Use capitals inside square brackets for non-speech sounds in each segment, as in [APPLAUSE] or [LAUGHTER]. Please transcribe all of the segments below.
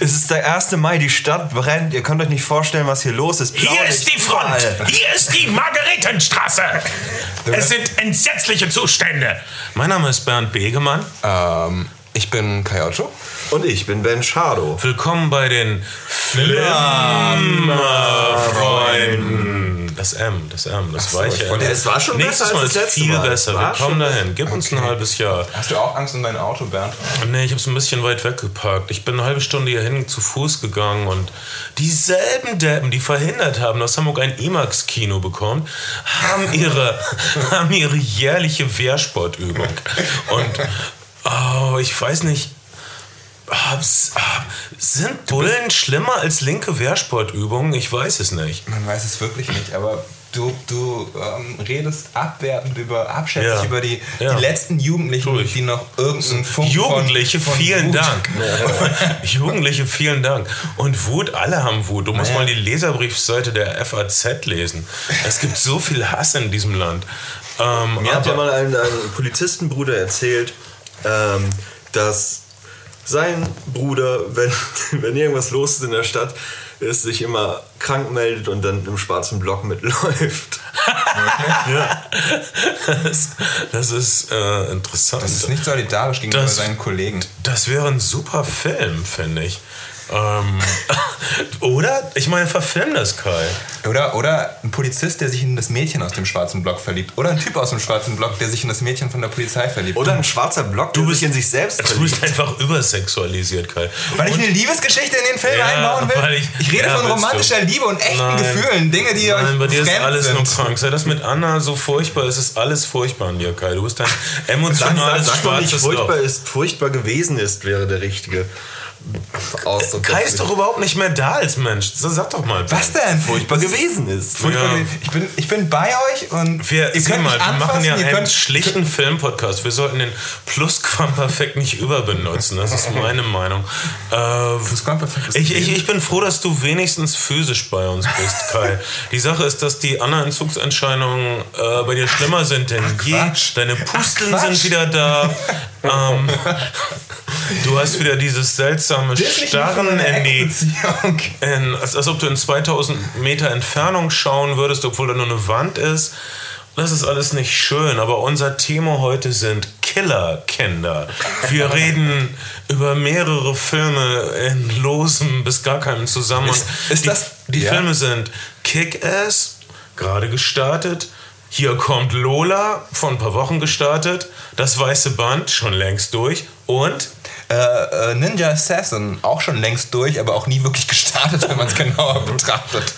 Es ist der 1. Mai, die Stadt brennt. Ihr könnt euch nicht vorstellen, was hier los ist. Hier Blaulicht ist die Front. überall. Hier ist die Margaretenstraße. Es sind entsetzliche Zustände. Mein Name ist Bernd Begemann. Ähm, ich bin Kai Otto. Und ich bin Ben Schado. Willkommen bei den Flimmerfreunden. Das M, das M, das so, weiche M. Es war schon Nächstes besser Mal als ist das letzte viel Mal. besser. Wir kommen dahin. Gib uns ein halbes Jahr. Hast du auch Angst um dein Auto, Bernd? Nee, ich habe es ein bisschen weit weggeparkt. Ich bin eine halbe Stunde hierhin zu Fuß gegangen und dieselben Deppen, die verhindert haben, dass Hamburg ein IMAX-Kino bekommt, haben [LAUGHS] ihre, haben ihre jährliche Wehrsportübung. Und oh, ich weiß nicht, sind Bullen schlimmer als linke Wehrsportübungen? Ich weiß es nicht. Man weiß es wirklich nicht, aber du, du ähm, redest abwertend über, abschätzig Ja. über die, Ja. die letzten Jugendlichen, Tu ich. die noch irgendeinen Funk Jugendliche, von, von vielen Wut- Dank. [LAUGHS] Jugendliche, vielen Dank. Und Wut, alle haben Wut. Du musst Naja. mal die Leserbriefseite der FAZ lesen. Es gibt so viel Hass in diesem Land. Ähm, Mir hat ja mal ein, ein Polizistenbruder erzählt, ähm, dass sein Bruder, wenn, [LAUGHS] wenn irgendwas los ist in der Stadt, ist, sich immer krank meldet und dann im schwarzen Block mitläuft. das, das ist äh, interessant. Das ist nicht solidarisch gegenüber Das- seinen Kollegen. Das wäre ein super Film, finde ich. Ähm, [LAUGHS] oder? Ich meine, verfilm das, Kai. Oder, oder ein Polizist, der sich in das Mädchen aus dem schwarzen Block verliebt. Oder ein Typ aus dem schwarzen Block, der sich in das Mädchen von der Polizei verliebt. Oder ein schwarzer Block, der sich in sich selbst Du bist einfach übersexualisiert, Kai. Weil ich eine Liebesgeschichte in den Film Ja, einbauen will? weil ich- Ich, rede ja, von willst du. romantischer Liebe und echten Nein. Gefühlen. Dinge, die Nein, euch bei dir ist alles sind. nur krank. Sei das mit Anna so furchtbar, es ist alles furchtbar an dir, Kai. Du bist ein emotionales, Sag doch nicht, schwarzes furchtbar Loch. ist, furchtbar gewesen ist, wäre der richtige Ausdruck. Kai ist doch überhaupt nicht mehr da als Mensch. So, sag doch mal. Was denn? furchtbar gewesen ist. Furchtbar Ja. gewesen. Ich, bin, ich bin bei euch und Wir, ihr könnt mal, mich wir machen ja einen könnt, schlichten Filmpodcast. Wir sollten den Plusquamperfekt nicht überbenutzen. Das ist meine Meinung. Äh, Plusquamperfekt ist ich, ich, ich bin froh, dass du wenigstens physisch bei uns bist, Kai. Die Sache ist, dass die anderen Entzugserscheinungen äh, bei dir schlimmer sind denn je. Quatsch. Deine Pusteln Ach, sind wieder da. [LAUGHS] ähm, du hast wieder dieses seltsame Starren in die, in, als, als ob du in 2000 Meter Entfernung schauen würdest, obwohl da nur eine Wand ist. Das ist alles nicht schön, aber unser Thema heute sind Killerkinder. Wir [LAUGHS] reden über mehrere Filme in losem bis gar keinem Zusammenhang. Ist- ist die das- die ja. Filme sind Kick-Ass, gerade gestartet. Hier kommt Lola, vor ein paar Wochen gestartet. Das Weiße Band, schon längst durch. Und Äh, äh, Ninja Assassin, auch schon längst durch, aber auch nie wirklich [LAUGHS] gestartet, wenn man es genauer betrachtet.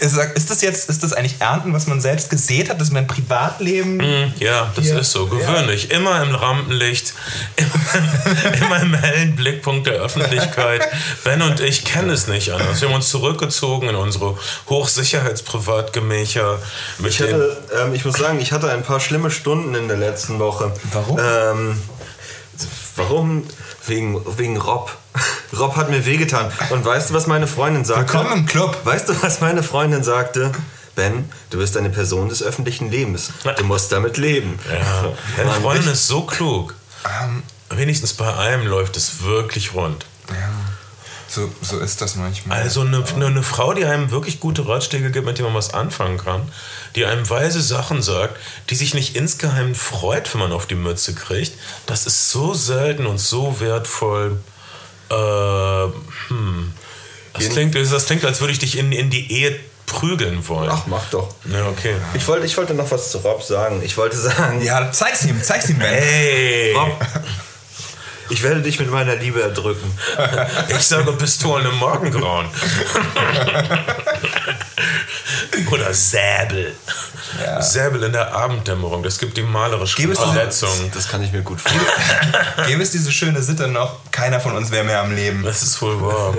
Ist, ist das jetzt, ist das eigentlich Ernten, was man selbst gesät hat, dass mein Privatleben Ja, das Ja. ist so. Gewöhnlich. Immer im Rampenlicht, [LAUGHS] immer, immer im hellen Blickpunkt der Öffentlichkeit. Ben und ich kennen es nicht anders. Wir haben uns zurückgezogen in unsere Hochsicherheitsprivatgemächer. Ich, hatte, ähm, ich muss sagen, ich hatte ein paar schlimme Stunden in der letzten Woche. Warum? Ähm, warum? Wegen, wegen Rob. Rob hat mir wehgetan. Und weißt du, was meine Freundin sagte? Willkommen im Club. Weißt du, was meine Freundin sagte? Ben, du bist eine Person des öffentlichen Lebens. Du musst damit leben. ja, deine Freundin ist so klug. Ähm, Wenigstens bei einem läuft es wirklich rund. ja, so, so ist das manchmal. Also eine, eine, eine Frau, die einem wirklich gute Ratschläge gibt, mit denen man was anfangen kann, die einem weise Sachen sagt, die sich nicht insgeheim freut, wenn man auf die Mütze kriegt, das ist so selten und so wertvoll. Äh, hm. das, klingt, das klingt, als würde ich dich in, in die Ehe prügeln wollen. Ach, mach doch. Ja, okay. Ich wollte, ich wollte noch was zu Rob sagen. Ich wollte sagen, ja, zeig's ihm, zeig's ihm, Ben. Hey, Rob, ich werde dich mit meiner Liebe erdrücken. [LAUGHS] ich sage Pistolen im Morgengrauen. Oder Säbel. Ja. Säbel in der Abenddämmerung, das gibt die malerische Verletzung. Das kann ich mir gut vorstellen. Gäbe es diese schöne Sitte noch, keiner von uns wäre mehr am Leben. Das ist wohl wahr.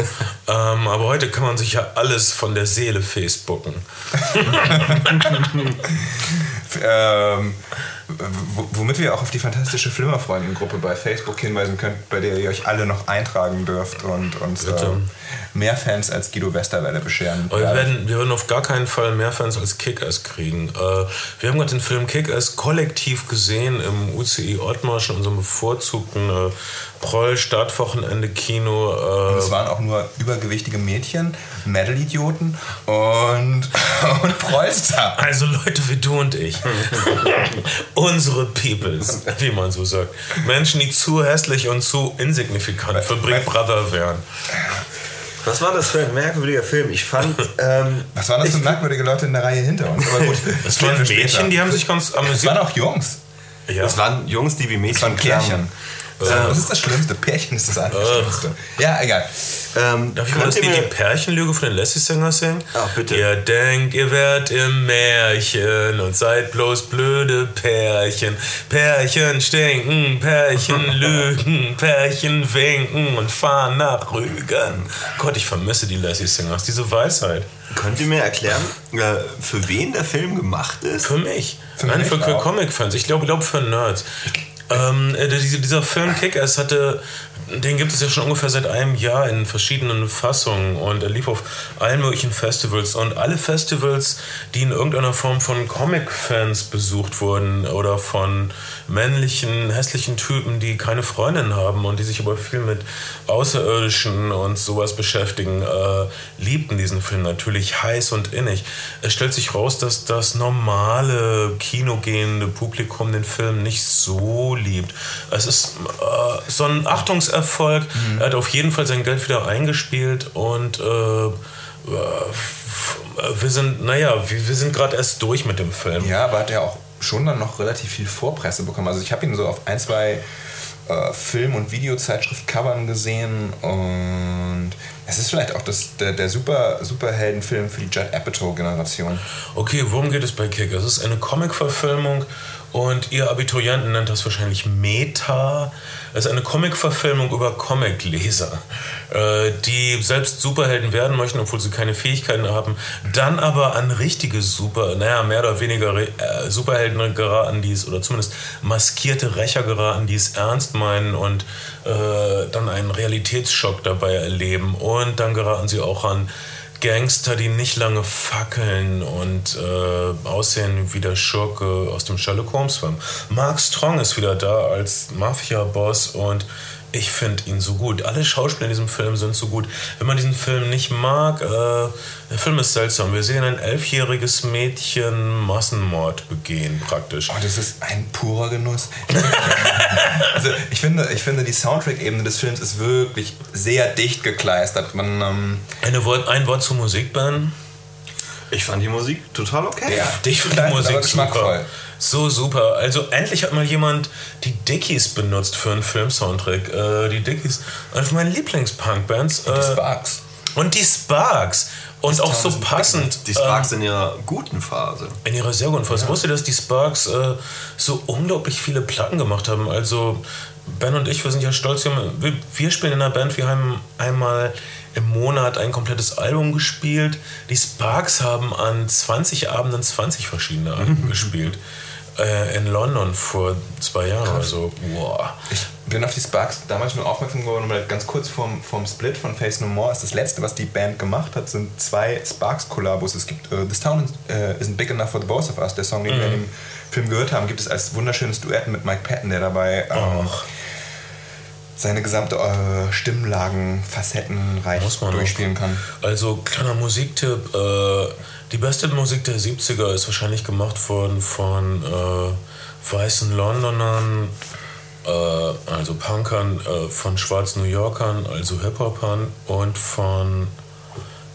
ähm, aber heute kann man sich ja alles von der Seele Facebooken. [LAUGHS] Ähm, womit wir auch auf die fantastische Flimmerfreundengruppe bei Facebook hinweisen könnt, bei der ihr euch alle noch eintragen dürft und uns äh, mehr Fans als Guido Westerwelle bescheren. Wir werden, wir werden auf gar keinen Fall mehr Fans als Kick-Ass kriegen. Äh, wir haben gerade den Film Kick-Ass kollektiv gesehen im UCI Ottmarsch, in unserem bevorzugten äh, Proll-Startwochenende-Kino. Äh, und es waren auch nur übergewichtige Mädchen, Metal-Idioten und, [LAUGHS] und Prollstar. Also Leute wie du und ich. [LAUGHS] Unsere Peoples, wie man so sagt. Menschen, die zu hässlich und zu insignifikant für Big Brother wären. Was war das für ein merkwürdiger Film? Ich fand. Ähm, [LAUGHS] Was waren das für merkwürdige Leute in der Reihe hinter uns? Aber gut, das waren Mädchen, die haben sich ganz amüsiert. Es waren auch Jungs. Ja. Es waren Jungs, die wie Mädchen. Es Das ist das Schlimmste. Pärchen ist das Schlimmste. Ja, egal. Ähm, Darf ich mal das Lied Die Pärchenlüge von den Lassie-Sänger singen? Ach, bitte. Ihr denkt, ihr werdet im Märchen und seid bloß blöde Pärchen. Pärchen stinken, Pärchen [LAUGHS] lügen, Pärchen winken und fahren nach Rügen. Gott, ich vermisse die Lassie-Singers, diese Weisheit. Könnt ihr mir erklären, äh, für wen der Film gemacht ist? Für mich. Für Nein, für Comic-Fans. Ich glaube, glaub für Nerds. Ähm, äh, dieser Film Kick-Ass hatte den gibt es ja schon ungefähr seit einem Jahr in verschiedenen Fassungen und er lief auf allen möglichen Festivals und alle Festivals, die in irgendeiner Form von Comic-Fans besucht wurden oder von männlichen, hässlichen Typen, die keine Freundin haben und die sich aber viel mit Außerirdischen und sowas beschäftigen, äh, liebten diesen Film natürlich heiß und innig. Es stellt sich raus, dass das normale kinogehende Publikum den Film nicht so liebt. Es ist äh, so ein Achtungserfolg Erfolg. Mhm. Er hat auf jeden Fall sein Geld wieder eingespielt und äh wir sind, naja, wir, wir sind gerade erst durch mit dem Film. Ja, aber hat er auch schon dann noch relativ viel Vorpresse bekommen. Also ich habe ihn so auf ein, zwei äh, Film- und Videozeitschrift-Covern gesehen und es ist vielleicht auch das, der, der super, Superheldenfilm für die Judd Apatow-Generation. Okay, worum geht es bei Kick? Es ist eine Comic-Verfilmung und ihr Abiturienten nennt das wahrscheinlich Meta. Es ist eine Comic-Verfilmung über Comic-Leser, äh, die selbst Superhelden werden möchten, obwohl sie keine Fähigkeiten haben, dann aber an richtige Super, naja, mehr oder weniger äh, Superhelden geraten, die es, oder zumindest maskierte Rächer geraten, die es ernst meinen und äh, dann einen Realitätsschock dabei erleben. Und dann geraten sie auch an Gangster, die nicht lange fackeln und äh, aussehen wie der Schurke aus dem Sherlock Holmes Film. Mark Strong ist wieder da als Mafia-Boss und ich finde ihn so gut. Alle Schauspieler in diesem Film sind so gut. Wenn man diesen Film nicht mag, äh, der Film ist seltsam. Wir sehen ein elfjähriges Mädchen Massenmord begehen, praktisch. Oh, das ist ein purer Genuss. [LAUGHS] also, ich, finde, ich finde, die Soundtrack-Ebene des Films ist wirklich sehr dicht gekleistert. Man, ähm Eine Wort, ein Wort zur Musik, Ben. Ich fand die Musik total okay. Ja, dich fand die Musik super. So super. Also endlich hat mal jemand die Dickies benutzt für einen Film-Soundtrack. Äh, die Dickies, eine von meinen Lieblings-Punk-Bands. Und die äh, Sparks. Und die Sparks. Und auch so passend. Die Sparks ähm, in ihrer guten Phase. In ihrer sehr guten Phase. Ja. Ich wusste, dass die Sparks äh, so unglaublich viele Platten gemacht haben. Also Ben und ich, wir sind ja stolz. Wir, wir spielen in einer Band, wir haben einmal im Monat ein komplettes Album gespielt. Die Sparks haben an 20 Abenden 20 verschiedene Alben [LAUGHS] gespielt. Äh, in London vor zwei Jahren oder so. Wow. Ich bin auf die Sparks damals nur aufmerksam geworden, weil ganz kurz vorm, vorm Split von Face No More ist das letzte, was die Band gemacht hat, sind zwei Sparks-Kollabos. Es gibt uh, This Town uh, Isn't Big Enough for the Both of Us, der Song, den mm. wir in mhm. dem Film gehört haben, gibt es als wunderschönes Duett mit Mike Patton, der dabei ähm, seine gesamte äh, Stimmlagen, Facettenreich durchspielen kann. Also kleiner Musiktipp, äh, die beste Musik der 70er ist wahrscheinlich gemacht worden von äh, weißen Londonern, äh, also Punkern, äh, von schwarzen New Yorkern, also Hip-Hopern und von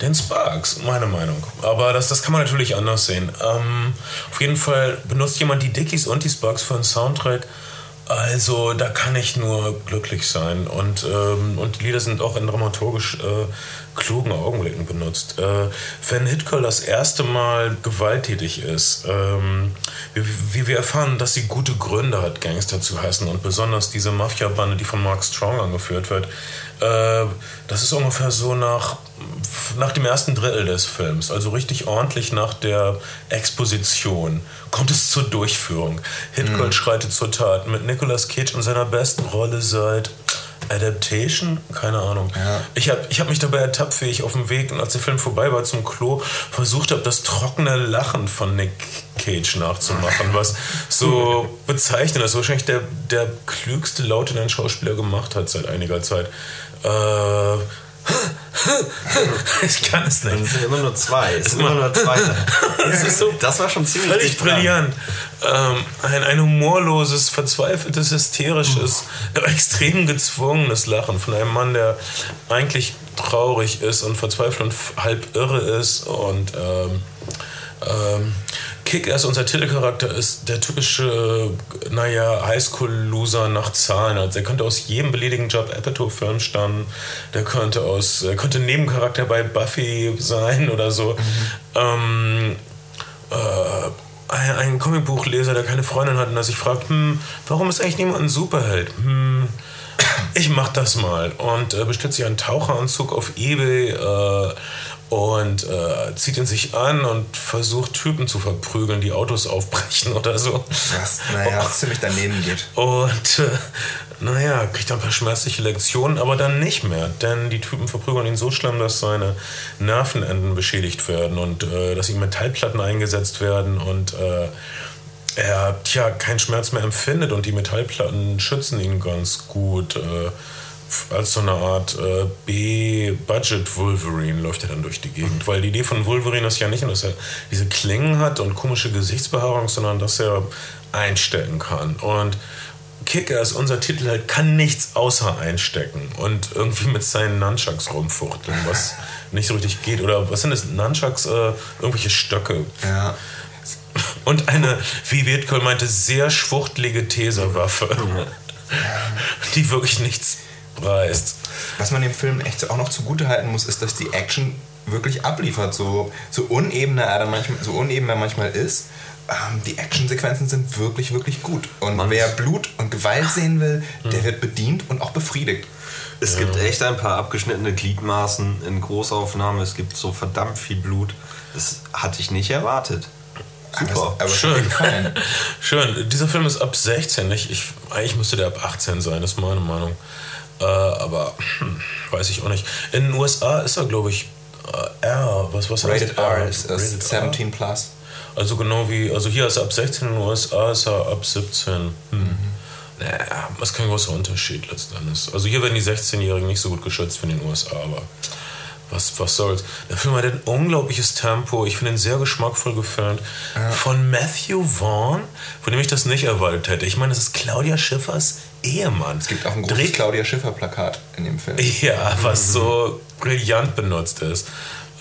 den Sparks, meine Meinung. Aber das, das kann man natürlich anders sehen. Ähm, auf jeden Fall benutzt jemand die Dickies und die Sparks für einen Soundtrack also da kann ich nur glücklich sein. Und, ähm, und die Lieder sind auch in dramaturgisch äh, klugen Augenblicken benutzt. Äh, wenn Hitchcock das erste Mal gewalttätig ist, ähm, wie, wir erfahren, dass sie gute Gründe hat, Gangster zu heißen und besonders diese Mafia-Bande, die von Mark Strong angeführt wird, äh, das ist ungefähr so nach nach dem ersten Drittel des Films, also richtig ordentlich nach der Exposition, kommt es zur Durchführung. Hitchcock schreitet zur Tat mit Nicolas Cage in seiner besten Rolle seit Adaptation? Keine Ahnung. Ja. Ich habe ich hab mich dabei ertappt, wie ich auf dem Weg, und als der Film vorbei war, zum Klo versucht habe, das trockene Lachen von Nick Cage nachzumachen, was so [LAUGHS] bezeichnet ist. Wahrscheinlich der, der klügste Laut, den ein Schauspieler gemacht hat seit einiger Zeit. Äh, [LAUGHS] ich kann es Und nicht. es sind immer nur zwei. Es sind immer nur zwei. [LAUGHS] Es ist so Das war schon ziemlich völlig brillant. Ähm, ein, ein humorloses, verzweifeltes, hysterisches, [LAUGHS] extrem gezwungenes Lachen von einem Mann, der eigentlich traurig ist und verzweifelt und halb irre ist. Und ähm, ähm, Kick-Ass, unser Titelcharakter, ist der typische, naja, Highschool-Loser nach Zahlen. Also er könnte aus jedem beliebigen Job Apatow-Film stammen. Der könnte aus, er könnte Nebencharakter bei Buffy sein oder so. Ähm, äh, ein, ein Comicbuchleser, der keine Freundin hat und der sich fragt, hm, warum ist eigentlich niemand ein Superheld? Hm, ich mach das mal. Und äh, bestellt sich einen Taucheranzug auf Ebay äh, und äh, zieht ihn sich an und versucht Typen zu verprügeln, die Autos aufbrechen oder so. Was, naja, [LAUGHS] ziemlich daneben geht. Und äh, naja, kriegt ein paar schmerzliche Lektionen, aber dann nicht mehr. Denn die Typen verprügeln ihn so schlimm, dass seine Nervenenden beschädigt werden und äh, dass ihm Metallplatten eingesetzt werden und äh, er tja, keinen Schmerz mehr empfindet und die Metallplatten schützen ihn ganz gut. Äh, als so eine Art äh, B-Budget-Wolverine läuft er dann durch die Gegend. Weil die Idee von Wolverine ist ja nicht nur, dass er diese Klingen hat und komische Gesichtsbehaarung, sondern dass er einstecken kann. Und Kickers, unser Titel halt, kann nichts außer einstecken und irgendwie mit seinen Nunchucks rumfuchteln, was nicht so richtig geht. Oder was sind das? Nunchucks? Äh, irgendwelche Stöcke. Ja. Und eine, wie Wittkohl meinte, sehr schwuchtelige Taserwaffe, die wirklich nichts preist. Was man dem Film echt auch noch zugute halten muss, ist, dass die Action wirklich abliefert. So, so uneben er dann manchmal, so uneben er manchmal ist. Ähm, die Actionsequenzen sind wirklich, wirklich gut. Und Man wer Blut und Gewalt sehen will, der wird bedient und auch befriedigt. Es gibt echt ein paar abgeschnittene Gliedmaßen in Großaufnahme. Es gibt so verdammt viel Blut. Das hatte ich nicht erwartet. Super. Aber hat Schön. [LAUGHS] Schön. Dieser Film ist ab 16. Ich, ich, eigentlich müsste der ab 18 sein, das ist meine Meinung. Äh, aber hm, [CLEARS THROAT] weiß ich auch nicht. In den USA ist er, glaube ich, äh, R. Was, was heißt Rated R ist, ist Rated R? 17 plus. Also genau wie, also hier ist er ab 16, in den USA ist er ab 17. Hm. Naja, das ist kein großer Unterschied letztendlich. Also hier werden die 16-Jährigen nicht so gut geschützt wie in den USA, aber was, was soll's. Der Film hat ein unglaubliches Tempo, ich finde ihn sehr geschmackvoll gefilmt. Von Matthew Vaughn, von dem ich das nicht erwartet hätte. Ich meine, das ist Claudia Schiffers Ehemann. Es gibt auch ein großes Dreht Claudia Schiffer-Plakat in dem Film. ja, was so brillant benutzt ist.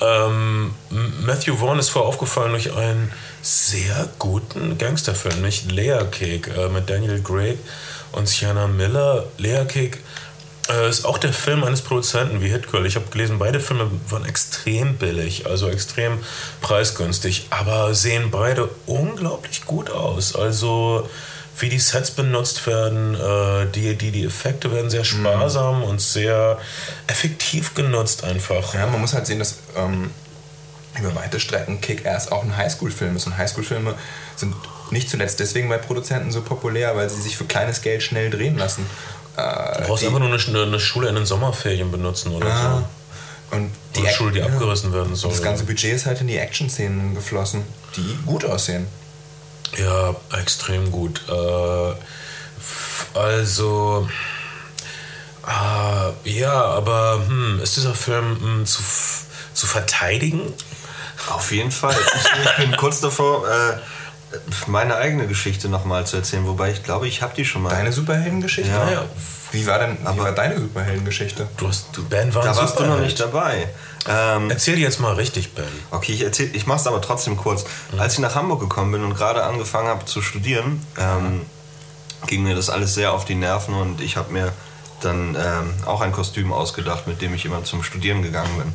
Ähm, Matthew Vaughn ist vorher aufgefallen durch einen sehr guten Gangsterfilm, nicht Layer Cake äh, mit Daniel Craig und Sienna Miller. Layer Cake äh, ist auch der Film eines Produzenten wie Hit Girl. Ich habe gelesen, beide Filme waren extrem billig, also extrem preisgünstig, aber sehen beide unglaublich gut aus. Also wie die Sets benutzt werden, äh, die, die, die Effekte werden sehr sparsam und sehr effektiv genutzt einfach. Ja, man muss halt sehen, dass ähm, über weite Strecken Kick-Ass auch ein Highschool-Film ist. Und Highschool-Filme sind nicht zuletzt deswegen bei Produzenten so populär, weil sie sich für kleines Geld schnell drehen lassen. Äh, Du brauchst die- einfach nur eine, eine Schule in den Sommerferien benutzen oder Ja. so. Und die Oder Schule, die ja. abgerissen werden soll. Das ganze Budget ist halt in die Action-Szenen geflossen, die gut aussehen. Ja, extrem gut. Äh, also, äh, ja, aber hm, ist dieser Film hm, zu, zu verteidigen? Auf jeden Fall. Ich, ich bin kurz davor, äh, meine eigene Geschichte nochmal zu erzählen, wobei ich glaube, ich habe die schon mal. Deine Superheldengeschichte? Ja. Naja, Wie war denn wie Aber- war deine Superheldengeschichte? du hast, du, Ben war da warst du noch nicht dabei. Ähm, Erzähl dir jetzt mal richtig, Ben. Okay, ich erzähl, ich mach's aber trotzdem kurz. Als ich nach Hamburg gekommen bin und gerade angefangen habe zu studieren, ähm, ging mir das alles sehr auf die Nerven und ich habe mir dann ähm, auch ein Kostüm ausgedacht, mit dem ich immer zum Studieren gegangen bin.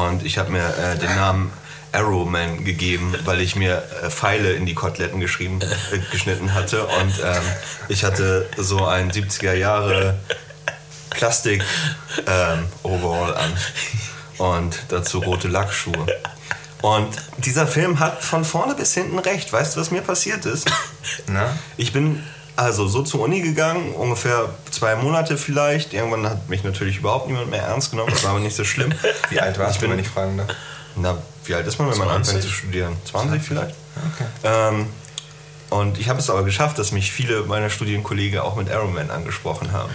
Und ich habe mir äh, den Namen Arrowman gegeben, weil ich mir äh, Pfeile in die Koteletten geschrieben, äh, geschnitten hatte und ähm, ich hatte so ein 70er Jahre Plastik ähm, Overall an. und dazu rote Lackschuhe. Und dieser Film hat von vorne bis hinten recht. Weißt du, was mir passiert ist? Na? Ich bin also so zur Uni gegangen, ungefähr zwei Monate vielleicht. Irgendwann hat mich natürlich überhaupt niemand mehr ernst genommen, das war aber nicht so schlimm. Wie alt warst Ich du, bin- wenn ich fragen darf? Na, wie alt ist man, wenn man 20? anfängt zu studieren? 20 vielleicht? Okay. Ähm, und ich habe es aber geschafft, dass mich viele meiner Studienkollegen auch mit Arrowman angesprochen haben.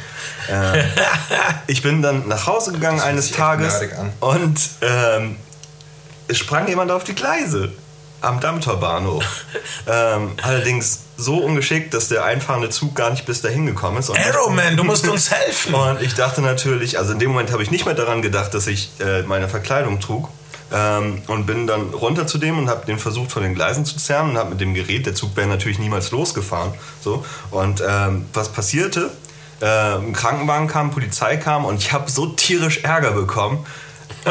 Ähm, [LAUGHS] ich bin dann nach Hause gegangen eines Tages und ähm, es sprang jemand auf die Gleise am Dammtor Bahnhof. [LAUGHS] ähm, allerdings so ungeschickt, dass der einfahrende Zug gar nicht bis dahin gekommen ist. Arrowman, du musst uns helfen. [LAUGHS] und ich dachte natürlich, also in dem Moment habe ich nicht mehr daran gedacht, dass ich äh, meine Verkleidung trug. Ähm, und bin dann runter zu dem und habe den versucht von den Gleisen zu zerren und habe mit dem Gerät, der Zug wäre natürlich niemals losgefahren. So. Und ähm, was passierte? Äh, ein Krankenwagen kam, Polizei kam und ich habe so tierisch Ärger bekommen. [LAUGHS]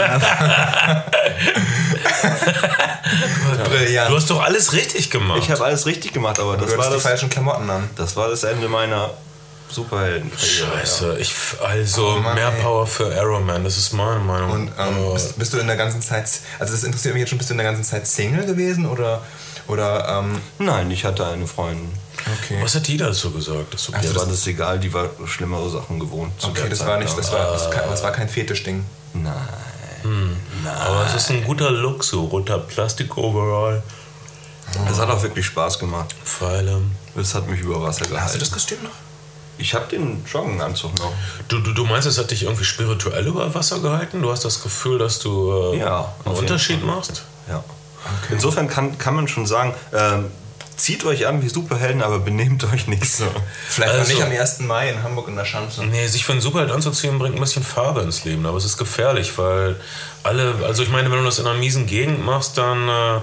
Brillant. Du hast doch alles richtig gemacht. Ich habe alles richtig gemacht, aber du das war hattest die das, falschen Klamotten an. das war das Ende meiner Superheldenkarriere. Scheiße, ich, also Oh Mann, mehr ey. Power für Arrowman, das ist meine Meinung. Und ähm, Oh. bist, bist du in der ganzen Zeit, also das interessiert mich jetzt schon, bist du in der ganzen Zeit Single gewesen oder, oder ähm, Nein, ich hatte eine Freundin. okay. Was hat die dazu gesagt? Das. Mir war das egal, die war schlimmere Sachen gewohnt. zu Okay, der das Zeit, war nicht, ja. das war, das, das war kein Fetischding. Nein. Aber es ist ein guter Look, so roter Plastik-Overall, Es hat auch wirklich Spaß gemacht. Pfeile. Es hat mich über Wasser gehalten. Hast du das Kostüm noch? Ich habe den Joggenanzug noch. Du, du, du meinst, es hat dich irgendwie spirituell über Wasser gehalten? Du hast das Gefühl, dass du äh, Ja, einen Unterschied Fall. machst? Ja. Insofern kann, kann man schon sagen, ähm, zieht euch an wie Superhelden, aber benehmt euch nicht so. Vielleicht Also- noch nicht am 1. Mai in Hamburg in der Schanze. Nee, sich für einen Superheld anzuziehen bringt ein bisschen Farbe ins Leben, aber es ist gefährlich, weil alle, also ich meine, wenn du das in einer miesen Gegend machst, dann äh,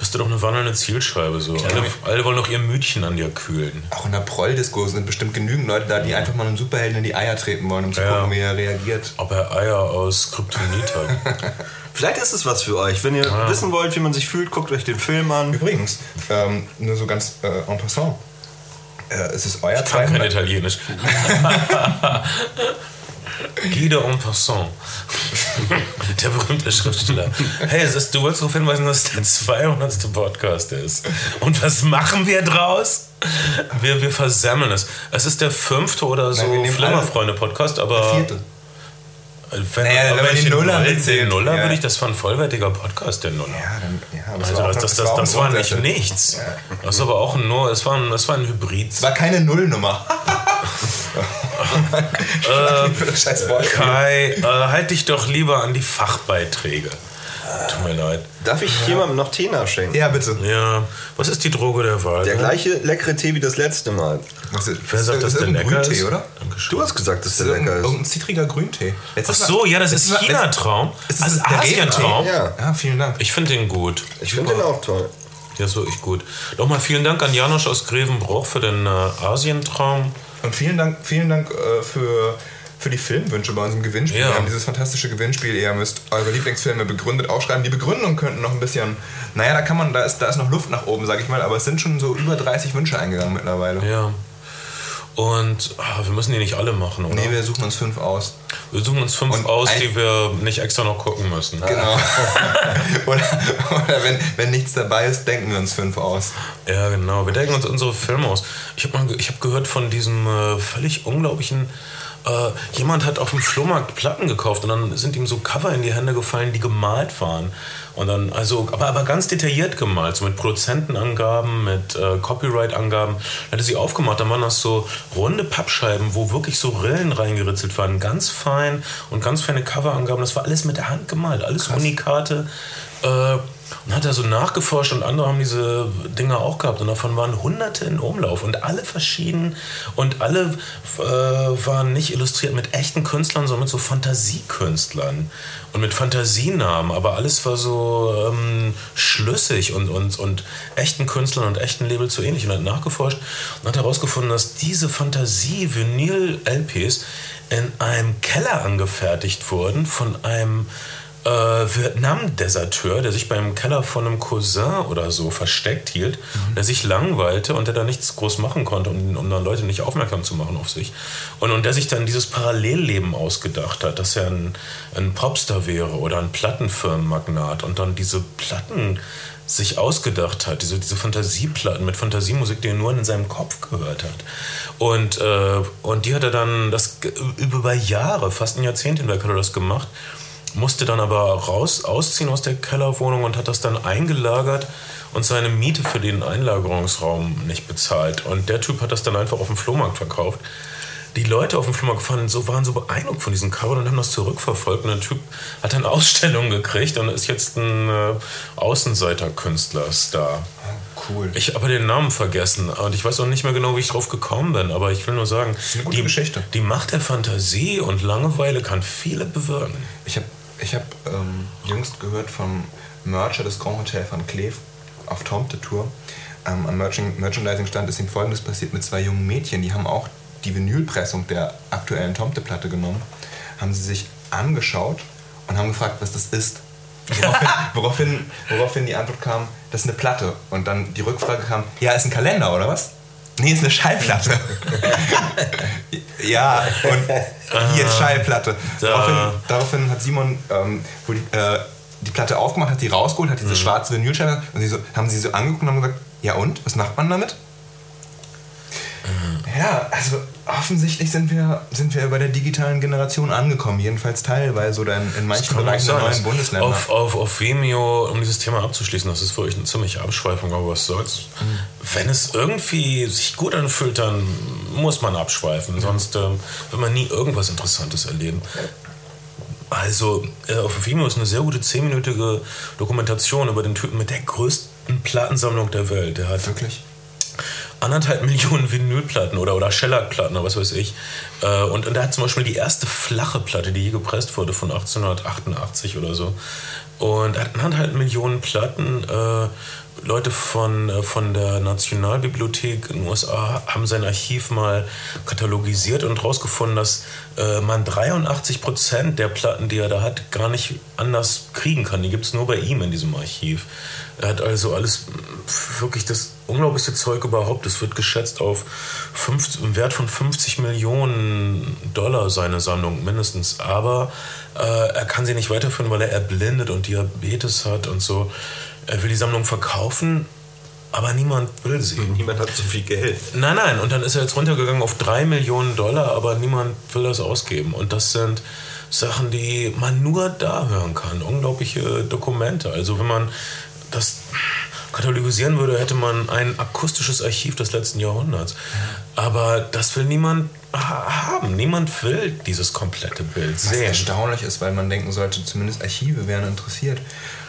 bist du doch eine wandelnde Zielscheibe. So. Alle, alle wollen doch ihr Mütchen an dir kühlen. Auch in der Proll-Disco sind bestimmt genügend Leute da, die einfach mal einem Superhelden in die Eier treten wollen, um zu Ja. gucken, wie er reagiert. Ob er Eier aus Kryptonit hat. [LAUGHS] Vielleicht ist es was für euch. Wenn ihr wissen wollt, wie man sich fühlt, guckt euch den Film an. Übrigens, ähm, nur so ganz äh, en passant. Äh, es ist euer Ich kann kein 200. Italienisch. [LAUGHS] [LAUGHS] Guido en passant. Der berühmte Schriftsteller. Hey, ist, du wolltest darauf hinweisen, dass es der 200. Podcast ist. Und was machen wir draus? Wir, wir versemmeln es. Es ist der fünfte oder so Flimmerfreunde-Podcast, aber. Viertel. Wenn, Naja, wenn man ich den Nuller Null- mitzählt, Den Nuller ja. würde ich, das war ein vollwertiger Podcast, der Nuller. Ja, dann, ja, aber Also war das, das, das, das war nicht nichts. Das ist aber auch ein, nur, es war ein, es war ein Hybrid. Es war keine Nullnummer. [LAUGHS] äh, Scheiß Wort. Kai, äh, halt dich doch lieber an die Fachbeiträge. Tut mir leid. Darf ich jemandem noch Tee nachschenken? Ja, bitte. Ja, was ist die Droge der Wahl? Der ne? gleiche leckere Tee wie das letzte Mal. Was ist, Wer sagt, dass der lecker Grüntee, ist? oder? Dankeschön. Du hast gesagt, dass Das der ist lecker ist. irgendein zitriger Grüntee. Jetzt Ach so, ja, das ist China-Traum. Ist Also das der Asientraum. Ja, Ja, vielen Dank. Ich finde den gut. ich finde den auch toll. Ja, ist wirklich gut. Nochmal vielen Dank an Janosch aus Grevenbruch für den äh, Asientraum. Und vielen Dank, vielen Dank äh, für, für die Filmwünsche bei unserem Gewinnspiel. Ja. Wir haben dieses fantastische Gewinnspiel. Ihr müsst eure Lieblingsfilme begründet aufschreiben. Die Begründung könnten noch ein bisschen. Naja, da kann man, da ist, da ist noch Luft nach oben, sag ich mal, aber es sind schon so über 30 Wünsche eingegangen mittlerweile. Ja. Und ah, wir müssen die nicht alle machen, oder? Nee, wir suchen uns fünf aus. wir suchen uns fünf Und aus, die wir nicht extra noch gucken müssen. Genau. [LAUGHS] [LAUGHS] oder oder wenn, wenn nichts dabei ist, denken wir uns fünf aus. Ja, genau. Wir denken uns unsere Filme aus. Ich habe hab gehört von diesem äh, völlig unglaublichen. Äh, jemand hat auf dem Flohmarkt Platten gekauft und dann sind ihm so Cover in die Hände gefallen, die gemalt waren. Und dann, also, aber, aber ganz detailliert gemalt, so mit Produzentenangaben, mit äh, Copyright-Angaben. Dann hat er sie aufgemacht, dann waren das so runde Pappscheiben, wo wirklich so Rillen reingeritzelt waren, ganz fein und ganz feine Coverangaben. Das war alles mit der Hand gemalt, alles Unikate. Äh, und hat er so nachgeforscht und andere haben diese Dinger auch gehabt. Und davon waren hunderte in Umlauf. Und alle verschieden. Und alle äh, waren nicht illustriert mit echten Künstlern, sondern mit so Fantasiekünstlern. Und mit Fantasienamen, aber alles war so ähm, schlüssig und, und, und echten Künstlern und echten Labels so ähnlich. Und hat nachgeforscht und hat herausgefunden, dass diese Fantasie-Vinyl-LPs in einem Keller angefertigt wurden von einem äh, Vietnam-Deserteur, der sich beim Keller von einem Cousin oder so versteckt hielt, mhm. der sich langweilte und der da nichts groß machen konnte, um, um dann Leute nicht aufmerksam zu machen auf sich. Und, und der sich dann dieses Parallelleben ausgedacht hat, dass er ein, ein Popstar wäre oder ein Plattenfirmenmagnat und dann diese Platten sich ausgedacht hat, diese, diese Fantasieplatten mit Fantasiemusik, die er nur in seinem Kopf gehört hat. Und, äh, und die hat er dann das über Jahre, fast ein Jahrzehnt hinweg hat er das gemacht, musste dann aber raus, ausziehen aus der Kellerwohnung und hat das dann eingelagert und seine Miete für den Einlagerungsraum nicht bezahlt. Und der Typ hat das dann einfach auf dem Flohmarkt verkauft die Leute auf dem Flohmarkt fanden, so, waren so beeindruckt von diesen Covern und haben das zurückverfolgt. Und der Typ hat dann [LAUGHS] Ausstellungen gekriegt und ist jetzt ein äh, Außenseiter-Künstler-Star. Cool. Ich habe den Namen vergessen und ich weiß auch nicht mehr genau, wie ich drauf gekommen bin, aber ich will nur sagen, die, Geschichte. die Macht der Fantasie und Langeweile kann viele bewirken. Ich habe ich hab, ähm, jüngst gehört vom Mercher des Grand Hotel van Cleef auf Tomte Tour. Ähm, am Merchandising-Stand ist ihm folgendes passiert mit zwei jungen Mädchen, die haben auch die Vinylpressung der aktuellen Tomte-Platte genommen, haben sie sich angeschaut und haben gefragt, was das ist. Woraufhin, [LAUGHS] woraufhin, woraufhin die Antwort kam, das ist eine Platte. Und dann die Rückfrage kam, ja, ist ein Kalender oder was? Nee, ist eine Schallplatte. ja, und hier ist Schallplatte. Daraufhin, daraufhin hat Simon ähm, die, äh, die Platte aufgemacht, hat die rausgeholt, hat diese mhm. schwarze Vinylscheibe und sie so, haben sie so angeguckt und haben gesagt, ja und, was macht man damit? Ja, also offensichtlich sind wir, sind wir bei der digitalen Generation angekommen, jedenfalls teilweise oder in, in manchen Bereichen der neuen Bundesländer. Auf, auf, auf Vimeo, um dieses Thema abzuschließen, das ist wirklich eine ziemliche Abschweifung, aber was soll's. Mhm. Wenn es irgendwie sich gut anfühlt, dann muss man abschweifen, mhm. sonst ähm, wird man nie irgendwas Interessantes erleben. Also, äh, auf Vimeo ist eine sehr gute zehnminütige Dokumentation über den Typen mit der größten Plattensammlung der Welt. Der hat wirklich anderthalb [LAUGHS] Millionen Vinylplatten oder, oder Shellac-Platten oder was weiß ich. Äh, und, und er hat zum Beispiel die erste flache Platte, die je gepresst wurde, von 1888 oder so. Und hat anderthalb Millionen Platten. Äh, Leute von, äh, von der Nationalbibliothek in den USA haben sein Archiv mal katalogisiert und herausgefunden, dass äh, man 83 Prozent der Platten, die er da hat, gar nicht anders kriegen kann. Die gibt es nur bei ihm in diesem Archiv. Er hat also alles, wirklich das unglaublichste Zeug überhaupt. Es wird geschätzt auf fünf, einen Wert von 50 Millionen Dollar seine Sammlung mindestens. Aber äh, er kann sie nicht weiterführen, weil er erblindet und Diabetes hat und so. Er will die Sammlung verkaufen, aber niemand will sie. Niemand hat so viel Geld. Nein, nein. Und dann ist er jetzt runtergegangen auf 3 Millionen Dollar, aber niemand will das ausgeben. Und das sind Sachen, die man nur da hören kann. Unglaubliche Dokumente. Also wenn man das katalogisieren würde, hätte man ein akustisches Archiv des letzten Jahrhunderts. Aber das will niemand haben. Niemand will dieses komplette Bild sehen. Was erstaunlich ist, weil man denken sollte, zumindest Archive wären interessiert.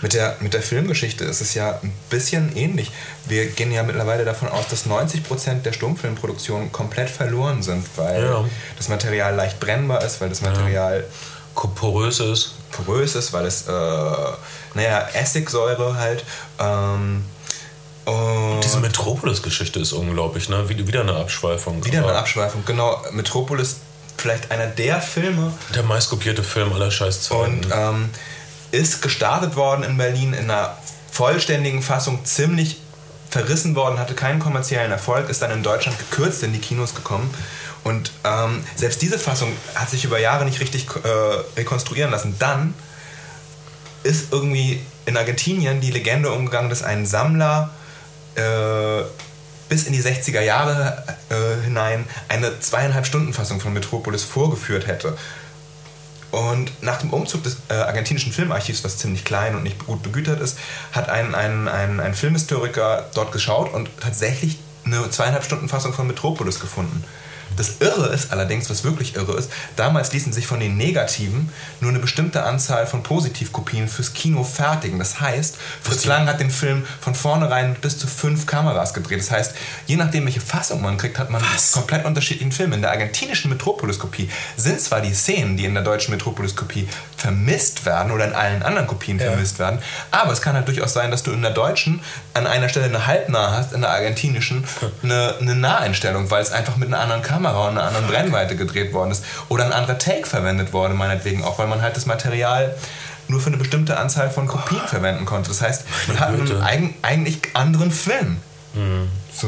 Mit der, mit der Filmgeschichte ist es ja ein bisschen ähnlich. Wir gehen ja mittlerweile davon aus, dass 90% der Stummfilmproduktionen komplett verloren sind, weil ja. das Material leicht brennbar ist, weil das Material ja. porös ist. Porös ist, weil es, äh, naja, Essigsäure halt. Ähm, diese Metropolis-Geschichte ist unglaublich, ne? Wieder eine Abschweifung. Wieder eine Abschweifung, genau. Metropolis, vielleicht einer der Filme. Der meistkopierte Film aller Scheißzeiten. Und ähm, ist gestartet worden in Berlin in einer vollständigen Fassung, ziemlich verrissen worden, hatte keinen kommerziellen Erfolg, ist dann in Deutschland gekürzt in die Kinos gekommen. Und ähm, selbst diese Fassung hat sich über Jahre nicht richtig äh, rekonstruieren lassen. Dann ist irgendwie in Argentinien die Legende umgegangen, dass ein Sammler äh, bis in die 60er Jahre äh, hinein eine zweieinhalb Stunden Fassung von Metropolis vorgeführt hätte. Und nach dem Umzug des äh, argentinischen Filmarchivs, was ziemlich klein und nicht gut begütert ist, hat ein, ein, ein, ein Filmhistoriker dort geschaut und tatsächlich eine zweieinhalb Stunden Fassung von Metropolis gefunden. Das Irre ist allerdings, was wirklich irre ist, damals ließen sich von den Negativen nur eine bestimmte Anzahl von Positivkopien fürs Kino fertigen. Das heißt, Fritz Lang hat den Film von vornherein bis zu fünf Kameras gedreht. Das heißt, je nachdem, welche Fassung man kriegt, hat man was? komplett unterschiedlichen Film. In der argentinischen Metropolis-Kopie sind zwar die Szenen, die in der deutschen Metropolis-Kopie vermisst werden oder in allen anderen Kopien ja. vermisst werden, aber es kann halt durchaus sein, dass du in der deutschen an einer Stelle eine halbnah hast, in der argentinischen [LAUGHS] eine, eine Naheinstellung, weil es einfach mit einer anderen Kamera Kamera und einer anderen Brennweite gedreht worden ist oder ein anderer Take verwendet wurde, meinetwegen auch, weil man halt das Material nur für eine bestimmte Anzahl von Kopien verwenden konnte. Das heißt, man hat einen eigen, eigentlich anderen Film. So.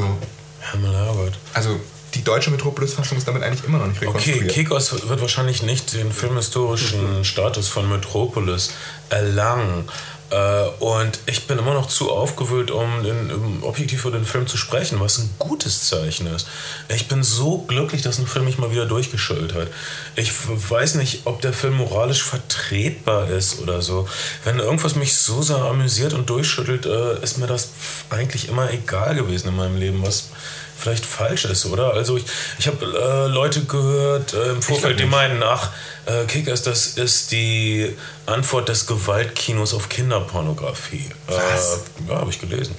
Himmel, Herrgott. Also die deutsche Metropolis-Fassung ist damit eigentlich immer noch nicht Okay, rekonstruiert. Kikos wird wahrscheinlich nicht den filmhistorischen Status von Metropolis erlangen. Äh, Und ich bin immer noch zu aufgewühlt, um den, um objektiv über den Film zu sprechen, was ein gutes Zeichen ist. Ich bin so glücklich, dass ein Film mich mal wieder durchgeschüttelt hat. Ich weiß nicht, ob der Film moralisch vertretbar ist oder so. Wenn irgendwas mich so sehr amüsiert und durchschüttelt, äh, ist mir das eigentlich immer egal gewesen in meinem Leben, was vielleicht falsch ist, oder? Also ich, ich habe äh, Leute gehört äh, im Vorfeld, die nicht. meinen, ach, äh, Kickers, das ist die Antwort des Gewaltkinos auf Kinderpornografie. Was? Äh, ja, habe ich gelesen.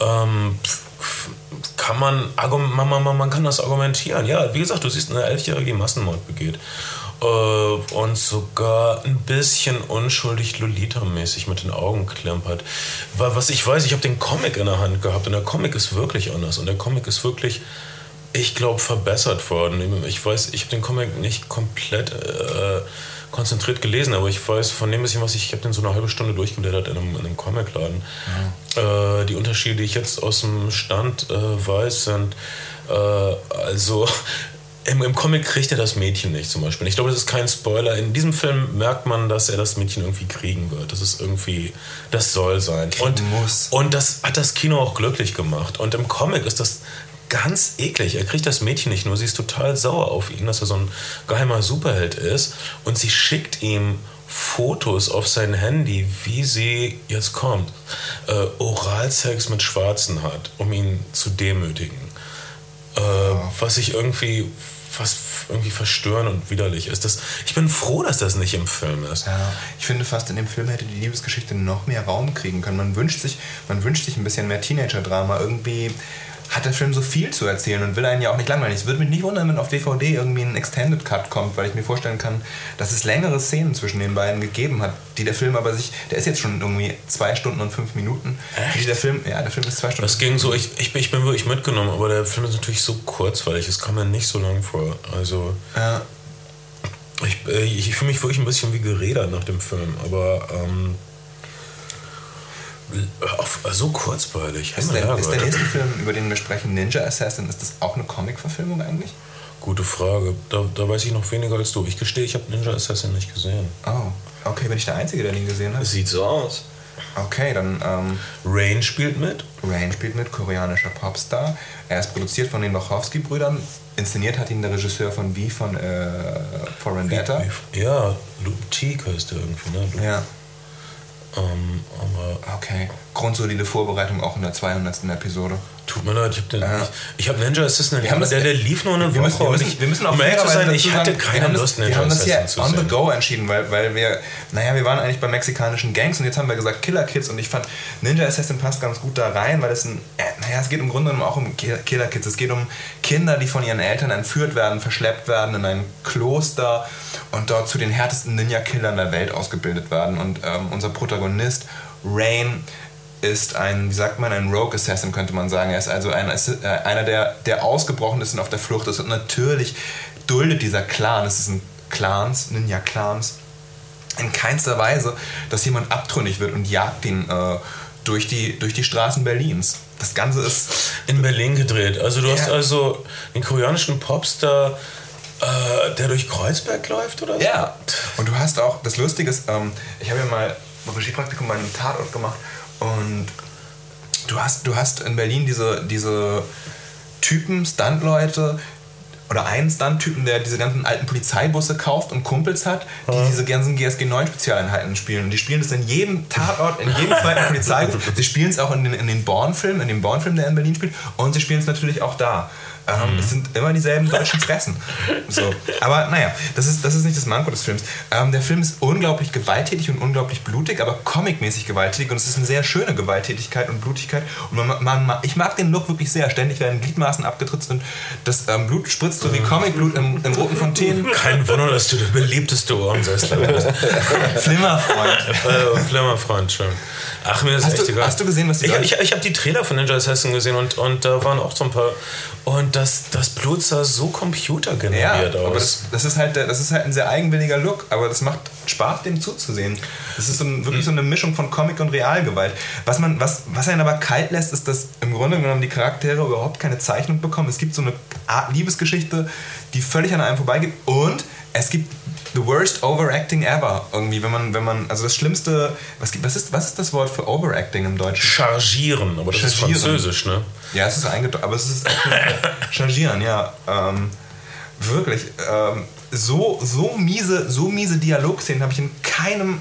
Ähm, kann man, man, man man kann das argumentieren. Ja, wie gesagt, du siehst eine Elfjährige, die Massenmord begeht. Äh, und sogar ein bisschen unschuldig Lolita-mäßig mit den Augen klimpert. Weil, was ich weiß, ich habe den Comic in der Hand gehabt und der Comic ist wirklich anders. Und der Comic ist wirklich, ich glaube, verbessert worden. Ich weiß, ich habe den Comic nicht komplett äh, konzentriert gelesen, aber ich weiß von dem bisschen, was ich, ich habe den so eine halbe Stunde durchgeblättert in einem, in einem Comicladen. Äh, die Unterschiede, die ich jetzt aus dem Stand äh, weiß, sind äh, also im, im Comic kriegt er das Mädchen nicht zum Beispiel. Ich glaube, das ist kein Spoiler. In diesem Film merkt man, dass er das Mädchen irgendwie kriegen wird. Das ist irgendwie, das soll sein. Und, muss. und das hat das Kino auch glücklich gemacht. Und im Comic ist das ganz eklig. Er kriegt das Mädchen nicht nur. Sie ist total sauer auf ihn, dass er so ein geheimer Superheld ist. Und sie schickt ihm Fotos auf sein Handy, wie sie jetzt kommt, äh, Oralsex mit Schwarzen hat, um ihn zu demütigen. Äh, Was ich irgendwie was irgendwie verstörend und widerlich ist. Das, ich bin froh, dass das nicht im Film ist. Ja, ich finde fast in dem Film hätte die Liebesgeschichte noch mehr Raum kriegen können. Man wünscht sich, man wünscht sich ein bisschen mehr Teenager-Drama. Irgendwie hat der Film so viel zu erzählen und will einen ja auch nicht langweilig. Es würde mich nicht wundern, wenn auf DVD irgendwie ein Extended Cut kommt, weil ich mir vorstellen kann, dass es längere Szenen zwischen den beiden gegeben hat, die der Film aber sich, der ist jetzt schon irgendwie zwei Stunden und fünf Minuten. Echt? Der Film, ja, der Film ist zwei Stunden. Das ging so, ich, ich, bin- ich bin wirklich mitgenommen, aber der Film ist natürlich so kurzweilig, es kam mir nicht so lang vor. Also Ja, ich, äh, ich, ich fühle mich wirklich ein bisschen wie gerädert nach dem Film, aber ähm, auf, so kurzweilig. ist, der, ist der nächste Film, über den wir sprechen, Ninja Assassin, ist das auch eine Comic-Verfilmung eigentlich? Gute Frage. Da, da weiß ich noch weniger als du. Ich gestehe, ich habe Ninja Assassin nicht gesehen. Oh, okay, bin ich der Einzige, der den gesehen hat? Sieht so aus. Okay, dann ähm, Rain spielt mit. Rain spielt mit, koreanischer Popstar. Er ist produziert von den Wachowski-Brüdern. Inszeniert hat ihn der Regisseur von Wie von äh, For Vendetta. Ja, Luke Teague heißt der irgendwie, ne? Luke, Ja, ähm, aber okay. Grundsolide Vorbereitung auch in der 200. Episode. Tut mir leid, ich habe Ja. ich, ich hab Ninja Assassin, Wir haben das- der, der lief nur eine Wir Woche. müssen, wir, müssen, wir müssen auch ehrlich zu sein, ich hatte keine wir haben Lust, das, Ninja Wir haben das zu on the sehen. go entschieden, weil, weil wir, naja, wir waren eigentlich bei mexikanischen Gangs und jetzt haben wir gesagt Killer Kids und ich fand Ninja Assassin passt ganz gut da rein, weil es ein, äh, naja, es geht im Grunde genommen auch um Ki- Killer Kids. Es geht um Kinder, die von ihren Eltern entführt werden, verschleppt werden in ein Kloster und dort zu den härtesten Ninja-Killern der Welt ausgebildet werden. Und ähm, unser Protagonist, Rain, ist ein, wie sagt man, ein Rogue Assassin, könnte man sagen. Er ist also ein, äh, einer, der, der ausgebrochen ist und auf der Flucht ist. Und natürlich duldet dieser Clan, es sind Clans, Ninja-Clans, in keinster Weise, dass jemand abtrünnig wird und jagt ihn äh, durch, die, durch die Straßen Berlins. Das Ganze ist in Berlin gedreht. Also du hast Ja. also den koreanischen Popstar, äh, der durch Kreuzberg läuft oder so? Ja. Und du hast auch, das Lustige ist, ähm, ich habe ja mal ein Regiepraktikum bei einem Tatort gemacht und du hast, du hast in Berlin diese, diese Typen, Stuntleute oder einen Stunt-Typen, der diese ganzen alten Polizeibusse kauft und Kumpels hat, die diese ganzen GSG 9 Spezialeinheiten spielen. Und die spielen das in jedem Tatort, in jedem [LAUGHS] zweiten Polizeigruppe. Sie spielen es auch in den, in den Born-Filmen, in dem Born-Film, der in Berlin spielt. Und sie spielen es natürlich auch da. Ähm, Es sind immer dieselben deutschen Fressen. So. Aber naja, das ist, das ist nicht das Manko des Films. Ähm, der Film ist unglaublich gewalttätig und unglaublich blutig, aber comicmäßig gewalttätig. Und es ist eine sehr schöne Gewalttätigkeit und Blutigkeit. Und man, man, man, ich mag den Look wirklich sehr. Ständig werden Gliedmaßen abgetritzt und das ähm, Blut spritzt so wie Comicblut im, im roten Fontänen. Kein Wunder, dass du der beliebteste Ohrensessler bist. [LAUGHS] Flimmerfreund. äh, Flimmerfreund, schön. Ach, mir ist Hast echt du- egal. hast du gesehen, was die Ich, Leute- ich, ich habe die Trailer von Ninja Assassin gesehen und, und da waren auch so ein paar. Und das, das Blut sah so computergeneriert ja, aus. Aber das, das, ist halt, das ist halt ein sehr eigenwilliger Look, aber das macht Spaß, dem zuzusehen. Das ist so ein, wirklich so eine Mischung von Comic und Realgewalt. Was, man, was, was einen aber kalt lässt, ist, dass im Grunde genommen die Charaktere überhaupt keine Zeichnung bekommen. Es gibt so eine Art Liebesgeschichte, die völlig an einem vorbeigeht und es gibt the worst overacting ever. Irgendwie, wenn man, wenn man, also das Schlimmste, was, was, ist, was ist das Wort für overacting im Deutschen? Chargieren, aber das Chargieren. ist französisch, ne? Ja, es ist eingedeutscht, aber es ist [LAUGHS] chargieren, ja. Ähm, wirklich, ähm, so, so, miese, so miese Dialogszenen habe ich in keinem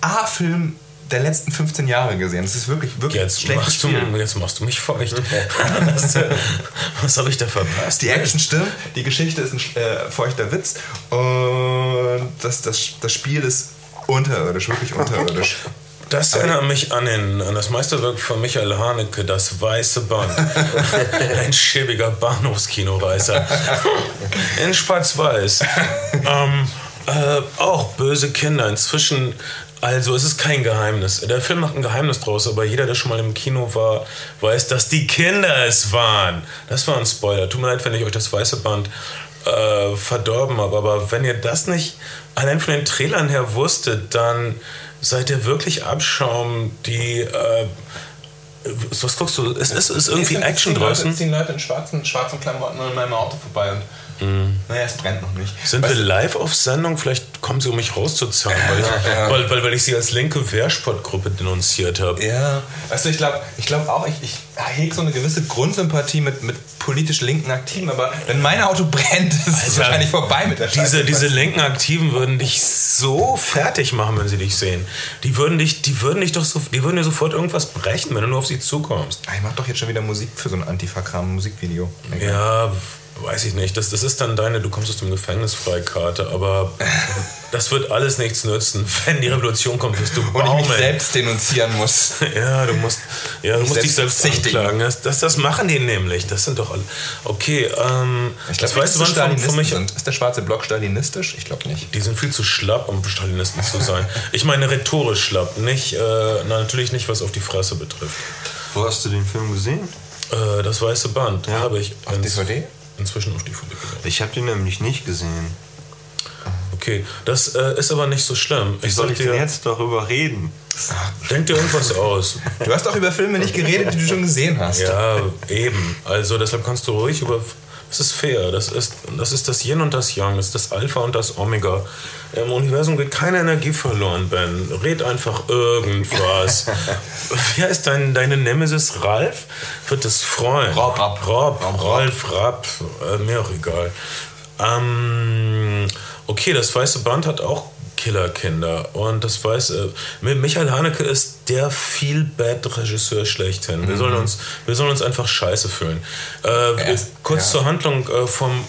A-Film der letzten 15 Jahre gesehen. Das ist wirklich, wirklich Jetzt schlecht machst, du, jetzt machst du mich feucht. [LAUGHS] was was habe ich da verpasst? Die Action stimmt, die Geschichte ist ein äh, feuchter Witz und das, das, das Spiel ist unterirdisch, wirklich unterirdisch. Das erinnert mich an, den, an das Meisterwerk von Michael Haneke, Das Weiße Band. [LAUGHS] Ein schäbiger Bahnhofskinoreißer. In Schwarz-Weiß. [LAUGHS] ähm, äh, auch böse Kinder. Inzwischen, also es ist kein Geheimnis. Der Film macht ein Geheimnis draus, aber jeder, der schon mal im Kino war, weiß, dass die Kinder es waren. Das war ein Spoiler. Tut mir leid, wenn ich euch das Weiße Band äh, verdorben habe, aber wenn ihr das nicht allein von den Trailern her wusstet, dann seid ihr wirklich Abschaum, die. Äh, was guckst du? Es ist, ist irgendwie Action draußen. Es ziehen Leute in schwarzen, schwarzen Klamotten an meinem Auto vorbei und. Naja, es brennt noch nicht. Sind Weißt wir live auf Sendung? Vielleicht kommen sie, um mich rauszuzahlen, [LAUGHS] weil ich, weil, weil, weil ich sie als linke Wehrsportgruppe denunziert habe. Ja, du, ich glaube ich glaub auch, ich, ich hege so eine gewisse Grundsympathie mit, mit politisch linken Aktiven, aber wenn mein Auto brennt, [LAUGHS] ist es Alter, wahrscheinlich vorbei mit der Diese, diese linken Aktiven würden dich so fertig machen, wenn sie dich sehen. Die würden dich, die würden dich doch so, die würden dir sofort irgendwas brechen, wenn du nur auf sie zukommst. Ah, Ich mach doch jetzt schon wieder Musik für so ein Antifa-Kram-Musikvideo. Ja, weiß ich nicht. Das, das ist dann deine, du kommst aus dem Gefängnis Freikarte, aber [LAUGHS] das wird alles nichts nützen. Wenn die Revolution kommt, wirst du Und ich mich baumeln. selbst denunzieren muss. [LAUGHS] Ja, du musst, ja, du musst selbst dich selbst bezichtigen. anklagen. Das, das, das machen die nämlich. Das sind doch alle. Okay, ähm, Ich das glaube, weißt du, wann von, mich. sind. Ist der schwarze Block stalinistisch? Ich glaube nicht. Die sind viel zu schlapp, um Stalinisten zu sein. [LAUGHS] Ich meine rhetorisch schlapp, nicht, äh, na, natürlich nicht, was auf die Fresse betrifft. Wo hast du den Film gesehen? Äh, das weiße Band Ja. habe ich Auf DVD? Inzwischen auf DVD gesehen. Ich habe den nämlich nicht gesehen. Okay, das äh, ist aber nicht so schlimm. Wie Ich soll ich denn dir, jetzt darüber reden? denk dir irgendwas aus. Du hast auch über Filme nicht geredet, die du schon gesehen hast. Ja, eben. Also deshalb kannst du ruhig über. Das ist fair. Das ist, das ist das Yin und das Yang. Das ist das Alpha und das Omega. Im Universum geht keine Energie verloren, Ben. Red einfach irgendwas. [LAUGHS] Wie heißt dein, deine Nemesis Ralf? Wird es freuen. Rob. Rob. Rob. Ralf, Rapp. Äh, mir auch egal. Ähm, okay, das weiße Band hat auch Killerkinder. Und das weiß, äh, Michael Haneke ist der Feel-Bad-Regisseur schlechthin. Wir, sollen uns, wir sollen uns einfach scheiße fühlen. Äh, ist- kurz ja. zur Handlung äh, vom.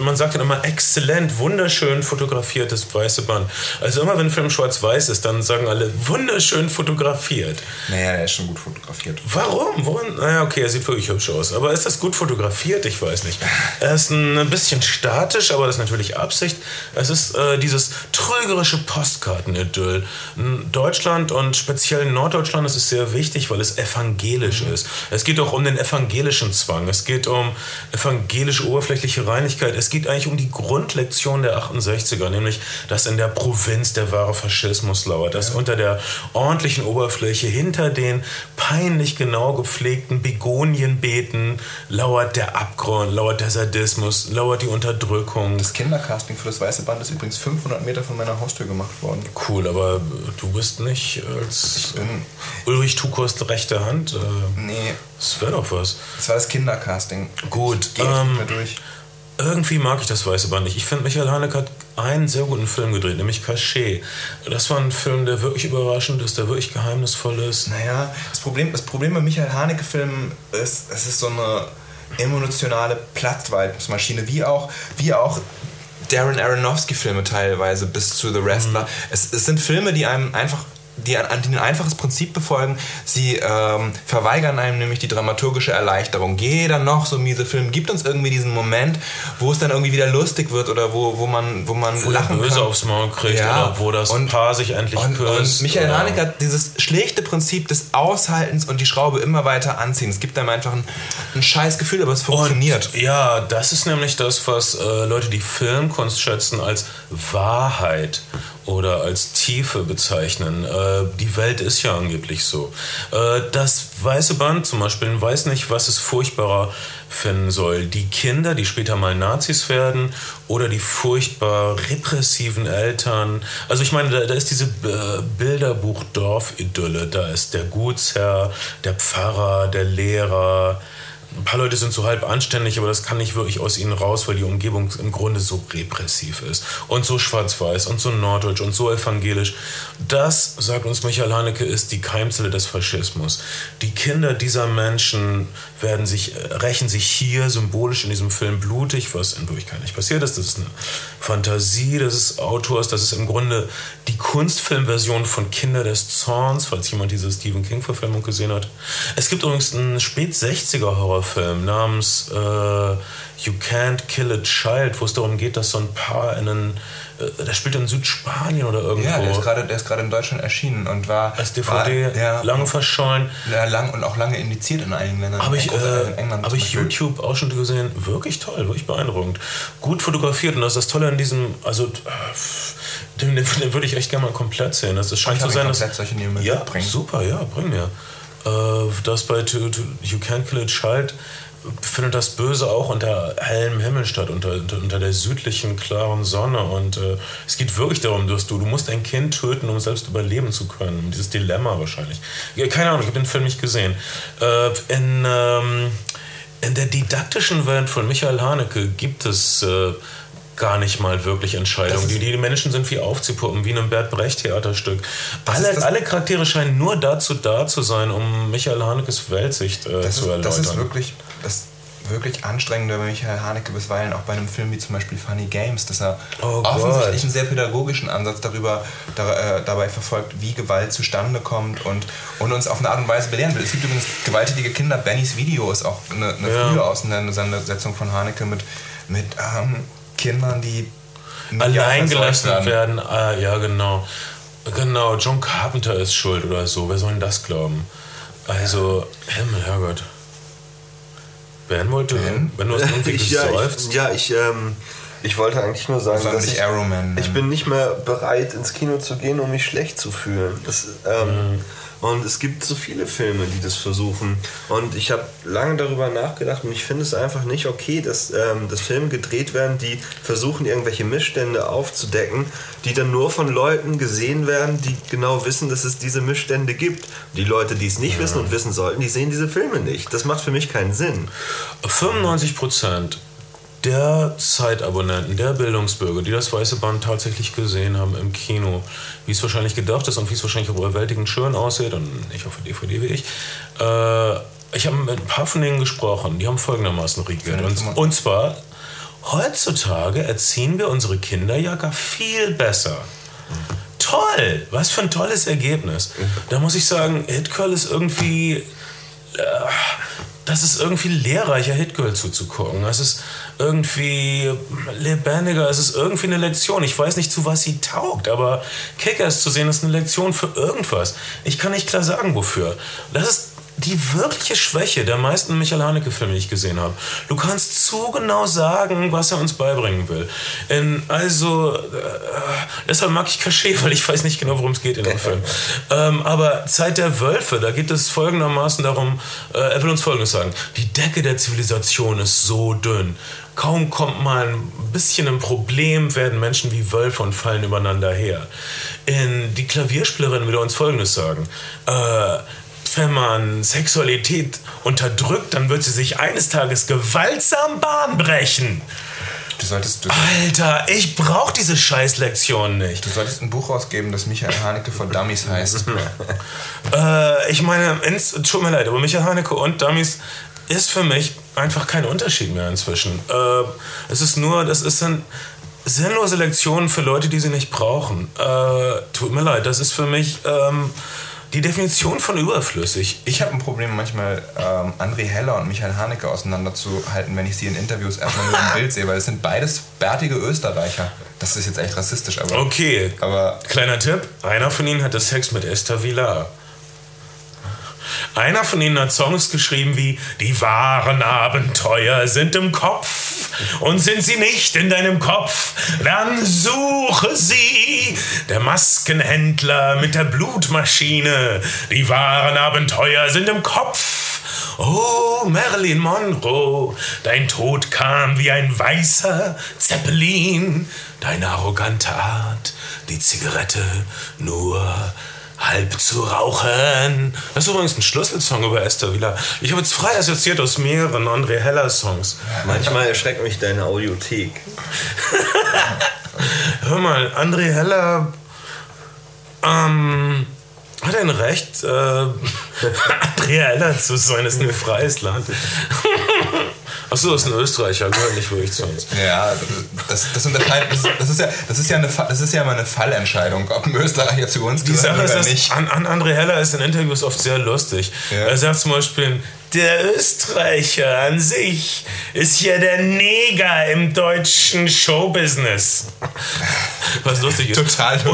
Man sagt dann immer exzellent, wunderschön fotografiertes weiße Band. Also immer wenn ein Film schwarz-weiß ist, dann sagen alle wunderschön fotografiert. Naja, er ist schon gut fotografiert. Warum? Worin? Naja, okay, er sieht wirklich hübsch aus. Aber ist das gut fotografiert? Ich weiß nicht. Er ist ein bisschen statisch, aber das ist natürlich Absicht. Es ist äh, dieses trügerische Postkartenidyll. In Deutschland und speziell in Norddeutschland ist es sehr wichtig, weil es evangelisch ist. Es geht auch um den evangelischen Zwang. Es geht um evangelische oberflächliche Reinigkeit. Es geht eigentlich um die Grundlektion der 68er, nämlich, dass in der Provinz der wahre Faschismus lauert, dass unter der ordentlichen Oberfläche, hinter den peinlich genau gepflegten Begonienbeeten lauert der Abgrund, lauert der Sadismus, lauert die Unterdrückung. Das Kindercasting für das Weiße Band ist übrigens 500 Meter von meiner Haustür gemacht worden. Cool, aber du bist nicht als Ulrich Tukost rechte Hand. Äh, Nee, das wäre doch was. das war das Kindercasting. Gut, Geht ähm, durch. Irgendwie mag ich das Weiße Band nicht. Ich finde, Michael Haneke hat einen sehr guten Film gedreht, nämlich Cachet. Das war ein Film, der wirklich überraschend ist, der wirklich geheimnisvoll ist. Naja, das Problem, das Problem bei Michael Haneke-Filmen ist, es ist so eine emotionale Plattwaldmaschine, wie auch, wie auch Darren Aronofsky-Filme teilweise bis zu The Wrestler. Es, es sind Filme, die einem einfach die ein, die ein einfaches Prinzip befolgen. Sie ähm, verweigern einem nämlich die dramaturgische Erleichterung. Jeder noch so miese Film gibt uns irgendwie diesen Moment, wo es dann irgendwie wieder lustig wird oder wo, wo man, wo man Wo lachen Böse kann. aufs Maul kriegt Ja. oder wo das Und- Paar sich endlich Und, küsst. und Michael Haneke hat dieses schlechte Prinzip des Aushaltens und die Schraube immer weiter anziehen. Es gibt einem einfach ein, ein scheiß Gefühl, aber es funktioniert. Und, ja, das ist nämlich das, was äh, Leute, die Filmkunst schätzen, als Wahrheit oder als Tiefe bezeichnen. Äh, die Welt ist ja angeblich so. Äh, das weiße Band zum Beispiel weiß nicht, was es furchtbarer finden soll. Die Kinder, die später mal Nazis werden oder die furchtbar repressiven Eltern. Also ich meine, da, da ist diese äh, Bilderbuch-Dorf-Idylle. Da ist der Gutsherr, der Pfarrer, der Lehrer. Ein paar Leute sind so halb anständig, aber das kann nicht wirklich aus ihnen raus, weil die Umgebung im Grunde so repressiv ist. Und so schwarz-weiß und so norddeutsch und so evangelisch. Das, sagt uns Michael Haneke, ist die Keimzelle des Faschismus. Die Kinder dieser Menschen werden sich, äh, rächen sich hier symbolisch in diesem Film blutig, was in Wirklichkeit nicht passiert ist. Das ist eine Fantasie des Autors. Das ist im Grunde die Kunstfilmversion von Kinder des Zorns, falls jemand diese Stephen King-Verfilmung gesehen hat. Es gibt übrigens einen Spät-60er-Horrorfilm namens äh, You Can't Kill a Child, wo es darum geht, dass so ein Paar in einen, äh, der spielt in Südspanien oder irgendwo. Ja, der ist gerade, in Deutschland erschienen und war als DVD war, ja, lange verschollen. ja, lang und auch lange indiziert in einigen Ländern. Habe ich, äh, England hab ich. YouTube-Ausschnitte gesehen. Wirklich toll, wirklich beeindruckend. Gut fotografiert und das ist das Tolle an diesem, also äh, den, den, den würde ich echt gerne mal komplett sehen. Das, das scheint zu ihn sein, dass... mal ja, mitbringen? super, ja, bring mir. Äh, das bei to, to, You Can't Kill a Child findet das Böse auch unter hellem Himmel statt, unter, unter, der südlichen, klaren Sonne. Und äh, es geht wirklich darum, dass du, du musst ein Kind töten, um selbst überleben zu können. Dieses Dilemma wahrscheinlich. Ja, keine Ahnung, ich habe den Film nicht gesehen. Äh, in, ähm, in der didaktischen Welt von Michael Haneke gibt es äh, gar nicht mal wirklich Entscheidungen. Die, die Menschen sind wie aufzupuppen, wie in einem Bert Brecht Theaterstück. Das Alle, alle Charaktere scheinen nur dazu da zu sein, um Michael Hanekes Weltsicht äh, zu ist, erläutern. das ist wirklich das wirklich Anstrengende bei Michael Haneke bisweilen auch bei einem Film wie zum Beispiel Funny Games, dass er Oh offensichtlich einen sehr pädagogischen Ansatz darüber da, äh, dabei verfolgt, wie Gewalt zustande kommt und, und uns auf eine Art und Weise belehren will. Es gibt übrigens gewalttätige Kinder. Bennys Video ist auch eine, eine Ja. frühe Auseinandersetzung von Haneke mit, mit ähm, Kindern, die allein gelassen werden. Ah, ja, genau. Genau, John Carpenter ist schuld oder so. Wer soll denn das glauben? Also, Himmel, Herrgott. Ben wollte, Ben? wenn du hast [LAUGHS] irgendwie ja, gesäuft. ich, ja, ich, ähm, ich wollte eigentlich nur sagen, dass ich, Arrowman ich bin nicht mehr bereit, ins Kino zu gehen, um mich schlecht zu fühlen. Das, ähm, Und es gibt so viele Filme, die das versuchen. Und ich habe lange darüber nachgedacht und ich finde es einfach nicht okay, dass, ähm, dass Filme gedreht werden, die versuchen, irgendwelche Missstände aufzudecken, die dann nur von Leuten gesehen werden, die genau wissen, dass es diese Missstände gibt. Die Leute, die es nicht wissen und wissen sollten, die sehen diese Filme nicht. Das macht für mich keinen Sinn. 95 Prozent der Zeitabonnenten, der Bildungsbürger, die das Weiße Band tatsächlich gesehen haben im Kino, wie es wahrscheinlich gedacht ist und wie es wahrscheinlich auch überwältigend schön aussieht und auf der DVD wie ich, äh, ich habe mit ein paar von denen gesprochen, die haben folgendermaßen reagiert. Und, und zwar, heutzutage erziehen wir unsere Kinder ja gar viel besser. Toll! Was für ein tolles Ergebnis. Da muss ich sagen, Hit Girl ist irgendwie äh, das ist irgendwie lehrreicher, Hitgirl zuzugucken. Es ist irgendwie lebendiger, es ist irgendwie eine Lektion. Ich weiß nicht, zu was sie taugt, aber Kickers zu sehen ist eine Lektion für irgendwas. Ich kann nicht klar sagen, wofür. Das ist die wirkliche Schwäche der meisten Michael Haneke-Filme, die ich gesehen habe. Du kannst zu genau sagen, was er uns beibringen will. In, also, äh, deshalb mag ich Cachet, weil ich weiß nicht genau, worum es geht in dem Film. Ähm, aber Zeit der Wölfe, da geht es folgendermaßen darum, äh, er will uns Folgendes sagen. Die Decke der Zivilisation ist so dünn. Kaum kommt mal ein bisschen ein Problem, werden Menschen wie Wölfe und fallen übereinander her. In die Klavierspielerin will er uns Folgendes sagen. Äh, wenn man Sexualität unterdrückt, dann wird sie sich eines Tages gewaltsam Bahn brechen. Du solltest, du, Alter, ich brauch diese Scheißlektion nicht. du solltest ein Buch rausgeben, das Michael Haneke for Dummies heißt. [LAUGHS] Äh, ich meine, ins, tut mir leid, aber Michael Haneke und Dummies ist für mich einfach kein Unterschied mehr inzwischen. Äh, es ist nur, das ist ein. sinnlose Lektionen für Leute, die sie nicht brauchen. Äh, tut mir leid, das ist für mich ähm, die Definition von überflüssig. Ich habe ein Problem, manchmal ähm, André Heller und Michael Haneke auseinanderzuhalten, wenn ich sie in Interviews erstmal nur im Bild sehe, weil es sind beides bärtige Österreicher. Das ist jetzt echt rassistisch, aber. Okay, Aber kleiner Tipp: Einer von ihnen hatte Sex mit Esther Villar. Einer von ihnen hat Songs geschrieben wie Die wahren Abenteuer sind im Kopf und sind sie nicht in deinem Kopf, dann suche sie. Der Maskenhändler mit der Blutmaschine. Die wahren Abenteuer sind im Kopf. Oh, Marilyn Monroe, dein Tod kam wie ein weißer Zeppelin. Deine arrogante Art, die Zigarette nur halb zu rauchen. Das ist übrigens ein Schlüsselsong über Esther Wieler. Ich habe jetzt frei assoziiert aus mehreren André Heller Songs. Manchmal erschreckt mich deine Audiothek. [LAUGHS] Hör mal, André Heller ähm, hat ein Recht, äh, André Heller zu sein. Ist ein freies Land. Achso, das ist ein Österreicher, gehört nicht wirklich zu uns. ja, das, das, unterscheidet, das, das, ist ja, das, ist ja eine, das ist ja immer eine Fallentscheidung, ob ein Österreicher zu uns gehört ist, oder dass nicht. an, an André Heller ist in Interviews oft sehr lustig. Ja. Er sagt zum Beispiel, der Österreicher an sich ist ja der Neger im deutschen Showbusiness. Was lustig ist. Total lustig.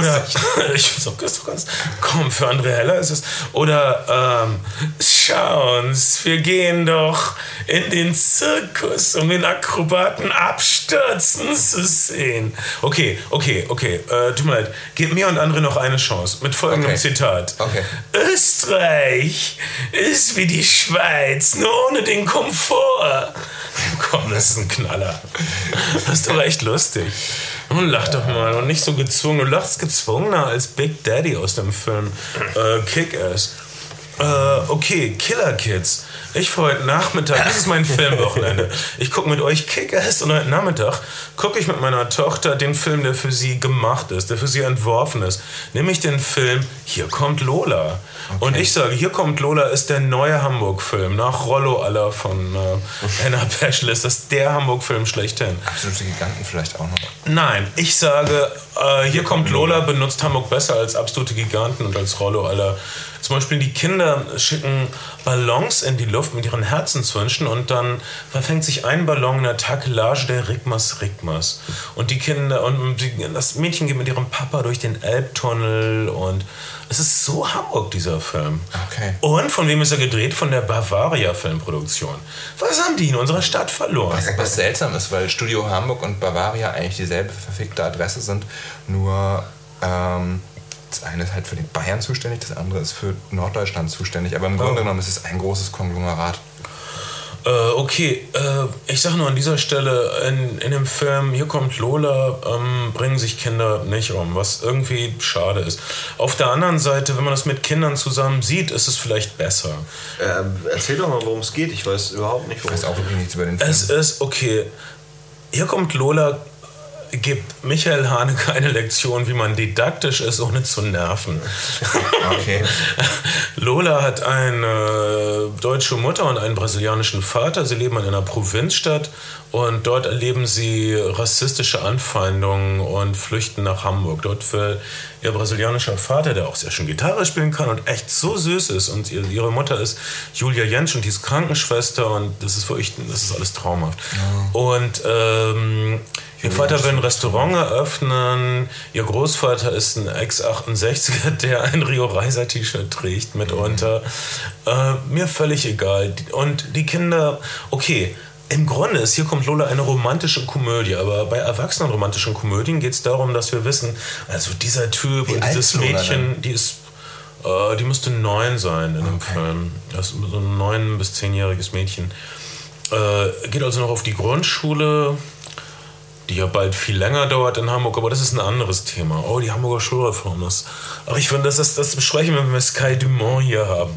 Oder, [LAUGHS] ich find's auch ist doch ganz, komm, für André Heller ist es. Oder, ähm, schau uns, wir gehen doch in den Zirkus, um den Akrobaten abstürzen zu sehen. Okay, okay, okay, äh, tut mir leid. Gebt mir und andere noch eine Chance mit folgendem Okay. Zitat. Okay. Österreich ist wie die Schweiz, nur ohne den Komfort. Komm, das ist ein Knaller. Das ist doch echt lustig. Und lach doch mal und nicht so gezwungen. Du lachst gezwungener als Big Daddy aus dem Film äh, Kick-Ass. Äh, okay, Killer Kids. Ich für heute Nachmittag, das ist mein Filmwochenende. Ich gucke mit euch Kick-Ass und heute Nachmittag gucke ich mit meiner Tochter den Film, der für sie gemacht ist, der für sie entworfen ist. Nämlich den Film Hier kommt Lola. Und ich sage, Hier kommt Lola ist der neue Hamburg-Film. Nach Rollo aller von äh, Anna Peschel ist das der Hamburg-Film schlechthin. Absolute Giganten vielleicht auch noch. Nein, ich sage, äh, hier kommt Lola, benutzt Hamburg besser als absolute Giganten und als Rollo aller. Zum Beispiel die Kinder schicken Ballons in die Luft mit ihren Herzenswünschen und dann verfängt sich ein Ballon in der Takelage der Rigmas Rigmas. Und die Kinder und die, das Mädchen geht mit ihrem Papa durch den Elbtunnel und es ist so Hamburg, dieser Film. Okay. Und von wem ist er gedreht? Von der Bavaria Filmproduktion. Was haben die in unserer Stadt verloren? Was seltsam ist, weil Studio Hamburg und Bavaria eigentlich dieselbe verfickte Adresse sind, nur ähm, das eine ist halt für den Bayern zuständig, das andere ist für Norddeutschland zuständig. Aber im Oh. Grunde genommen ist es ein großes Konglomerat. Äh, okay, äh, ich sag nur an dieser Stelle, in, in dem Film Hier kommt Lola, ähm, bringen sich Kinder nicht um, was irgendwie schade ist. Auf der anderen Seite, wenn man das mit Kindern zusammen sieht, ist es vielleicht besser. Ähm, erzähl doch mal, worum es geht. Ich weiß überhaupt nicht, Ich worum weiß auch wirklich nichts über den Film. Es ist okay. Hier kommt Lola, gibt Michael Haneke eine Lektion, wie man didaktisch ist, ohne zu nerven. Okay. [LAUGHS] Lola hat eine deutsche Mutter und einen brasilianischen Vater. Sie leben in einer Provinzstadt und dort erleben sie rassistische Anfeindungen und flüchten nach Hamburg. Dort will ihr brasilianischer Vater, der auch sehr schön Gitarre spielen kann und echt so süß ist, und ihr- ihre Mutter ist Julia Jentsch und die ist Krankenschwester und das ist wirklich, das ist alles traumhaft. Und ähm, Ihr Vater will ein Restaurant eröffnen. Ihr Großvater ist ein Ex-68er, [LAUGHS] der ein Rio Reiser T-Shirt trägt mitunter. Äh, mir völlig egal. Und die Kinder, okay. Im Grunde ist hier kommt Lola eine romantische Komödie, aber bei erwachsenen romantischen Komödien geht es darum, dass wir wissen, also dieser Typ Wie und dieses Mädchen, die ist, äh, die müsste neun sein in dem Film. Das ist so ein neun- bis zehnjähriges Mädchen. Äh, geht also noch auf die Grundschule, die ja bald viel länger dauert in Hamburg, aber das ist ein anderes Thema. Oh, die Hamburger Schulreform. Das, ach, ich finde, das, das, das besprechen wir, wenn wir Sky Dumont hier haben.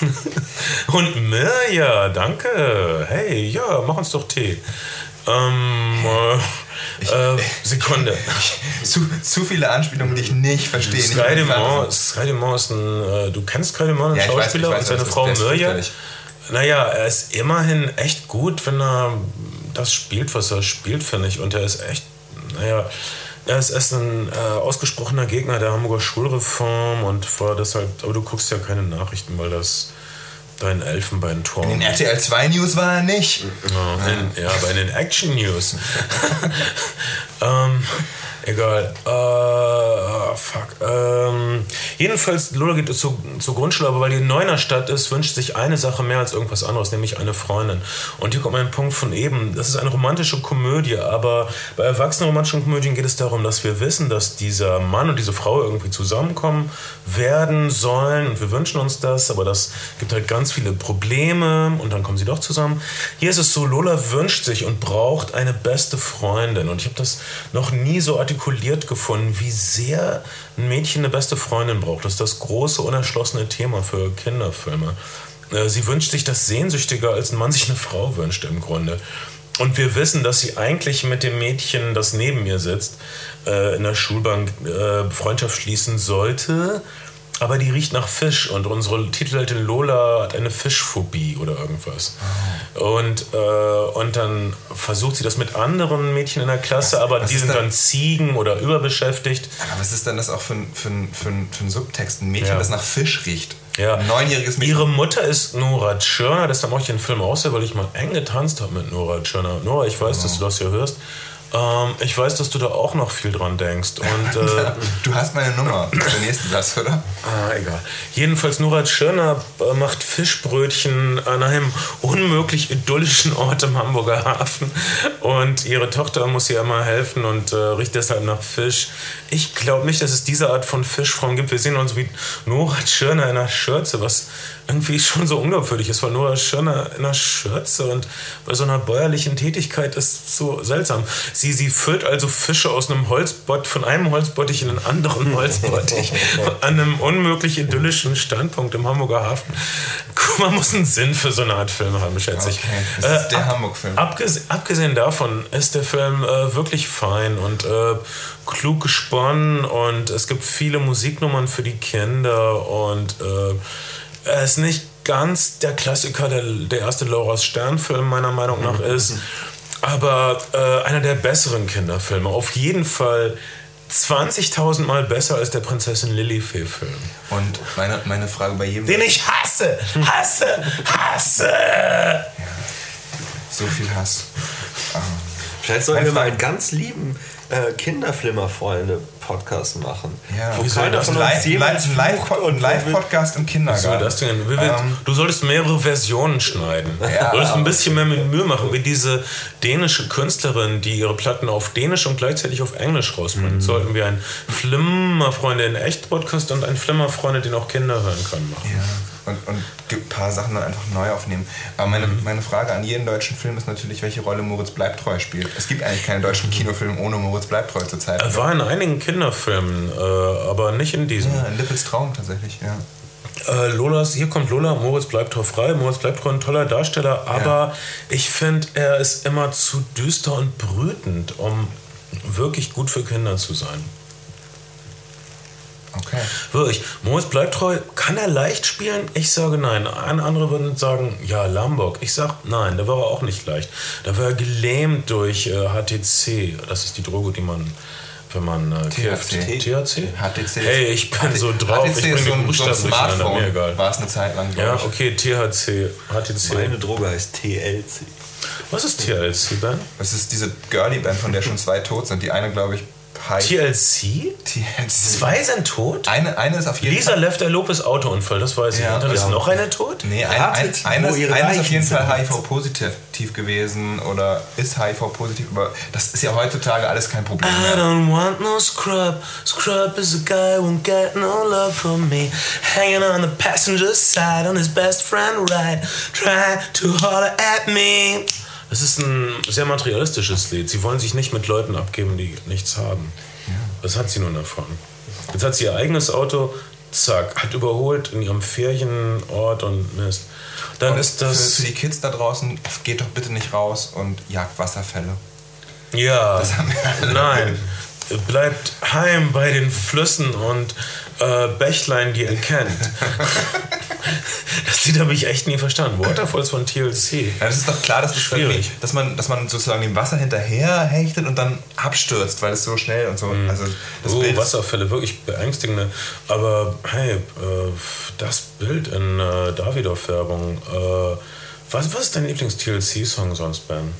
[LAUGHS] Und Mirja, danke. Hey, ja, mach uns doch Tee. Ähm, äh, äh, Sekunde. zu, zu viele Anspielungen, die ich nicht verstehe. Sky Dumont, Sky Dumont ist ein, äh, du kennst Sky Dumont, Ja, weiß, Schauspieler ich weiß, und seine ist- Frau ist Mirja. Naja, er ist immerhin echt gut, wenn er das spielt, was er spielt, finde ich. Und er ist echt naja, er ist, er ist ein äh, ausgesprochener Gegner der Hamburger Schulreform und war deshalb, aber du guckst ja keine Nachrichten, weil das dein Elfenbeinturm. In den RTL 2 News war er nicht. Ja, in, ja aber in den Action News. [LAUGHS] [LAUGHS] ähm, egal. Äh, fuck. Ähm, jedenfalls, Lola geht zu, zur Grundschule, aber weil die Neuner Stadt ist, wünscht sich eine Sache mehr als irgendwas anderes, nämlich eine Freundin. Und hier kommt mein Punkt von eben. Das ist eine romantische Komödie, aber bei erwachsenen romantischen Komödien geht es darum, dass wir wissen, dass dieser Mann und diese Frau irgendwie zusammenkommen werden sollen. Und wir wünschen uns das, aber das gibt halt ganz viele Probleme und dann kommen sie doch zusammen. Hier ist es so, Lola wünscht sich und braucht eine beste Freundin. Und ich habe das noch nie so artikuliert gefunden, wie sehr ein Mädchen eine beste Freundin braucht. Das ist das große, unerschlossene Thema für Kinderfilme. Äh, Sie wünscht sich das sehnsüchtiger, als ein Mann sich eine Frau wünscht im Grunde. Und wir wissen, dass sie eigentlich mit dem Mädchen, das neben ihr sitzt, äh, in der Schulbank äh, Freundschaft schließen sollte. Aber die riecht nach Fisch und unsere Titelheldin Lola hat eine Fischphobie oder irgendwas. Und, äh, und dann versucht sie das mit anderen Mädchen in der Klasse, Was- aber was die sind da- dann Ziegen oder überbeschäftigt. Aber was ist denn das auch für ein, für für für ein Subtext? Ein Mädchen, Ja. das nach Fisch riecht. Ja. Ein neunjähriges Mädchen. Ihre Mutter ist Nora Tschirner, deshalb mache ich den Film sehr, weil ich mal eng getanzt habe mit Nora Tschirner. Nora, ich weiß, dass du das hier hörst. Ähm, ich weiß, dass du da auch noch viel dran denkst. [LAUGHS] Und äh, Du hast meine Nummer. Der nächste Satz, oder? Ah, egal. Jedenfalls Nora Tschirner äh, macht Fischbrötchen an einem unmöglich idyllischen Ort im Hamburger Hafen und ihre Tochter muss ihr immer helfen und äh, riecht deshalb nach Fisch. Ich glaube nicht, dass es diese Art von Fischfrauen gibt. Wir sehen uns wie Nora Tschirner in einer Schürze, was irgendwie schon so unglaubwürdig ist, weil Nora Tschirner in einer Schürze und bei so einer bäuerlichen Tätigkeit ist so seltsam. Sie, sie füllt also Fische aus einem Holzbott, von einem Holzbottich in einen anderen [LAUGHS] Holzbottich, an einem unmöglich idyllischen Standpunkt im Hamburger Hafen. Guck, Man muss einen Sinn für so eine Art Film haben, schätze ich. Okay, das ist Äh, der ab- Hamburg-Film. Abgesehen, abgesehen davon ist der Film äh, wirklich fein und äh, klug gesponnen und es gibt viele Musiknummern für die Kinder und äh, er ist nicht ganz der Klassiker, der, der erste Laura's Stern-Film meiner Meinung nach ist, aber äh, einer der besseren Kinderfilme. Auf jeden Fall 20.000 Mal besser als der Prinzessin Lilifee-Film. Und meine, meine Frage bei jedem. Den ich hasse, hasse, hasse! So viel Hass. Vielleicht sollten wir mal einen ganz lieben äh, Kinderflimmer-Freunde-Podcast machen. Ja, Wo Wie soll keiner das von denn? uns Live- jemals Live- Live- ein Live-Podcast im So, Kindergarten. das denn, Ähm, du solltest mehrere Versionen schneiden. Ja. du solltest ein bisschen mehr mit Mühe machen, wie diese dänische Künstlerin, die ihre Platten auf Dänisch und gleichzeitig auf Englisch rausbringt. Sollten wir einen Flimmerfreunde in echt Podcast und einen Flimmerfreunde, den auch Kinder hören können, machen. Ja. Und, und gibt ein paar Sachen dann einfach neu aufnehmen. Aber meine, meine Frage an jeden deutschen Film ist natürlich, welche Rolle Moritz Bleibtreu spielt. Es gibt eigentlich keinen deutschen Kinofilm ohne Moritz Bleibtreu zurzeit. Er war in einigen Kinderfilmen, äh, aber nicht in diesem. ja, in Lippels Traum tatsächlich, ja. Äh, Lolas, hier kommt Lola, Moritz bleibt drauf frei. Moritz bleibt ein toller Darsteller, aber ich finde, er ist immer zu düster und brütend, um wirklich gut für Kinder zu sein. Okay. Wirklich, Moritz bleibt treu. Kann er leicht spielen? Ich sage nein. Ein andere würden sagen, ja, Lombok. Ich sage nein, da war er auch nicht leicht. Da war er gelähmt durch äh, HTC. Das ist die Droge, die man, wenn man äh. THC. THC? HTC. Hey, ich bin so drauf. HTC ich ist so ein, so ein. Smartphone. Mir egal. War es eine Zeit lang, Ja, ich. okay, THC, HTC. Meine Droge heißt TLC. Was ist TLC, Ben? Das ist diese Girly-Band, von der schon zwei tot sind. Die eine, glaube ich, heißt TLC? TLC. Zwei sind tot? Eine, eine ist auf jeden Lisa Fall... Left Lopez Autounfall, das weiß ich. Ja, Und dann ist ja. noch eine tot? Nee, ein, ein, eines, ihre eines ist auf jeden Fall. HIV-positiv gewesen oder ist HIV-positiv, aber das ist ja heutzutage alles kein Problem I mehr. don't want no scrub. Scrub is a guy who won't get no love from me. Hanging on the passenger side on his best friend ride. Try to holler at me. Das ist ein sehr materialistisches Lied. Sie wollen sich nicht mit Leuten abgeben, die nichts haben. Das hat sie nun davon. Jetzt hat sie ihr eigenes Auto, zack, hat überholt in ihrem Ferienort und Mist. Dann Und ist für, das. für die Kids da draußen, geht doch bitte nicht raus und jagt Wasserfälle. Ja, nein. Bleibt heim bei den Flüssen und äh, Bächlein, die ihr kennt. [LAUGHS] Das Lied habe ich echt nie verstanden. Waterfalls von TLC. Ja, das ist doch klar, dass, das Schwierig. dass, man, dass man sozusagen dem Wasser hinterher hechtet und dann abstürzt, weil es so schnell und so. Also das oh, Bild Wasserfälle, wirklich beängstigende. Aber hey, äh, das Bild in äh, Davidoff-Werbung. Äh, was, was ist dein Lieblings-TLC-Song sonst, Ben?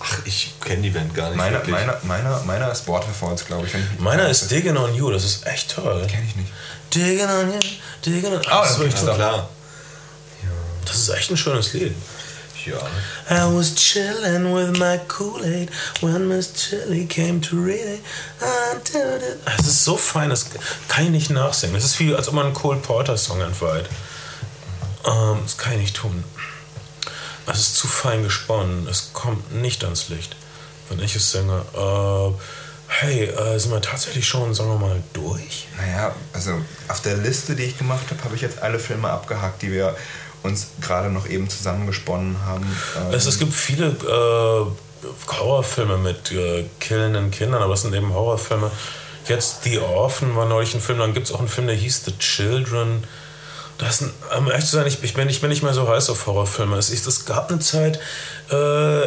Ach, ich kenne die Band gar nicht Meiner, wirklich. meiner, meiner, meiner ist Waterfalls, glaube ich. Meiner ist. Digging on You, das ist echt toll. Kenn ich nicht. Digging on You, Digging on Ah, das, ist das wirklich toll. Klar. das ist echt ein schönes Lied. Ja. I was chillin' with my Kool-Aid when Miss Chili came to read it. I did it. Es ist so fein, das kann ich nicht nachsingen. Es ist wie, als ob man einen Cole Porter-Song entweiht. Ähm, das kann ich nicht tun. Es ist zu fein gesponnen. Es kommt nicht ans Licht, wenn ich es singe. Äh, hey, äh, sind wir tatsächlich schon, sagen wir mal, durch? Naja, also auf der Liste, die ich gemacht habe, habe ich jetzt alle Filme abgehakt, die wir uns gerade noch eben zusammengesponnen haben. Ähm, Es, es gibt viele äh, Horrorfilme mit äh, killenden Kindern, aber es sind eben Horrorfilme. Jetzt The Orphan war neulich ein Film, dann gibt es auch einen Film, der hieß The Children. Das um ehrlich zu sein, ich, ich, bin, ich bin nicht mehr so heiß auf Horrorfilme. Es, ist, es gab eine Zeit, äh,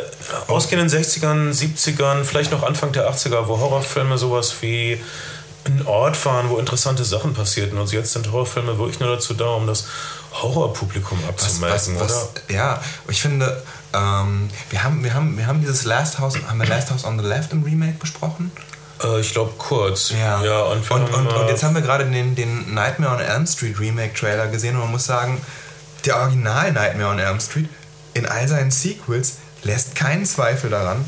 ausgehend in den 60ern, 70ern, vielleicht noch Anfang der 80er, wo Horrorfilme sowas wie ein Ort waren, wo interessante Sachen passierten. Und jetzt sind Horrorfilme wirklich nur dazu da, um das Horrorpublikum abzumelden, was, oder? was, ja, ich finde, ähm, wir, haben, wir, haben, wir haben dieses Last House, haben wir Last House on the Left im Remake besprochen? Äh, ich glaube kurz. Ja, ja und, und, und, und äh, jetzt haben wir gerade den, den Nightmare on Elm Street Remake Trailer gesehen und man muss sagen, der Original Nightmare on Elm Street in all seinen Sequels lässt keinen Zweifel daran,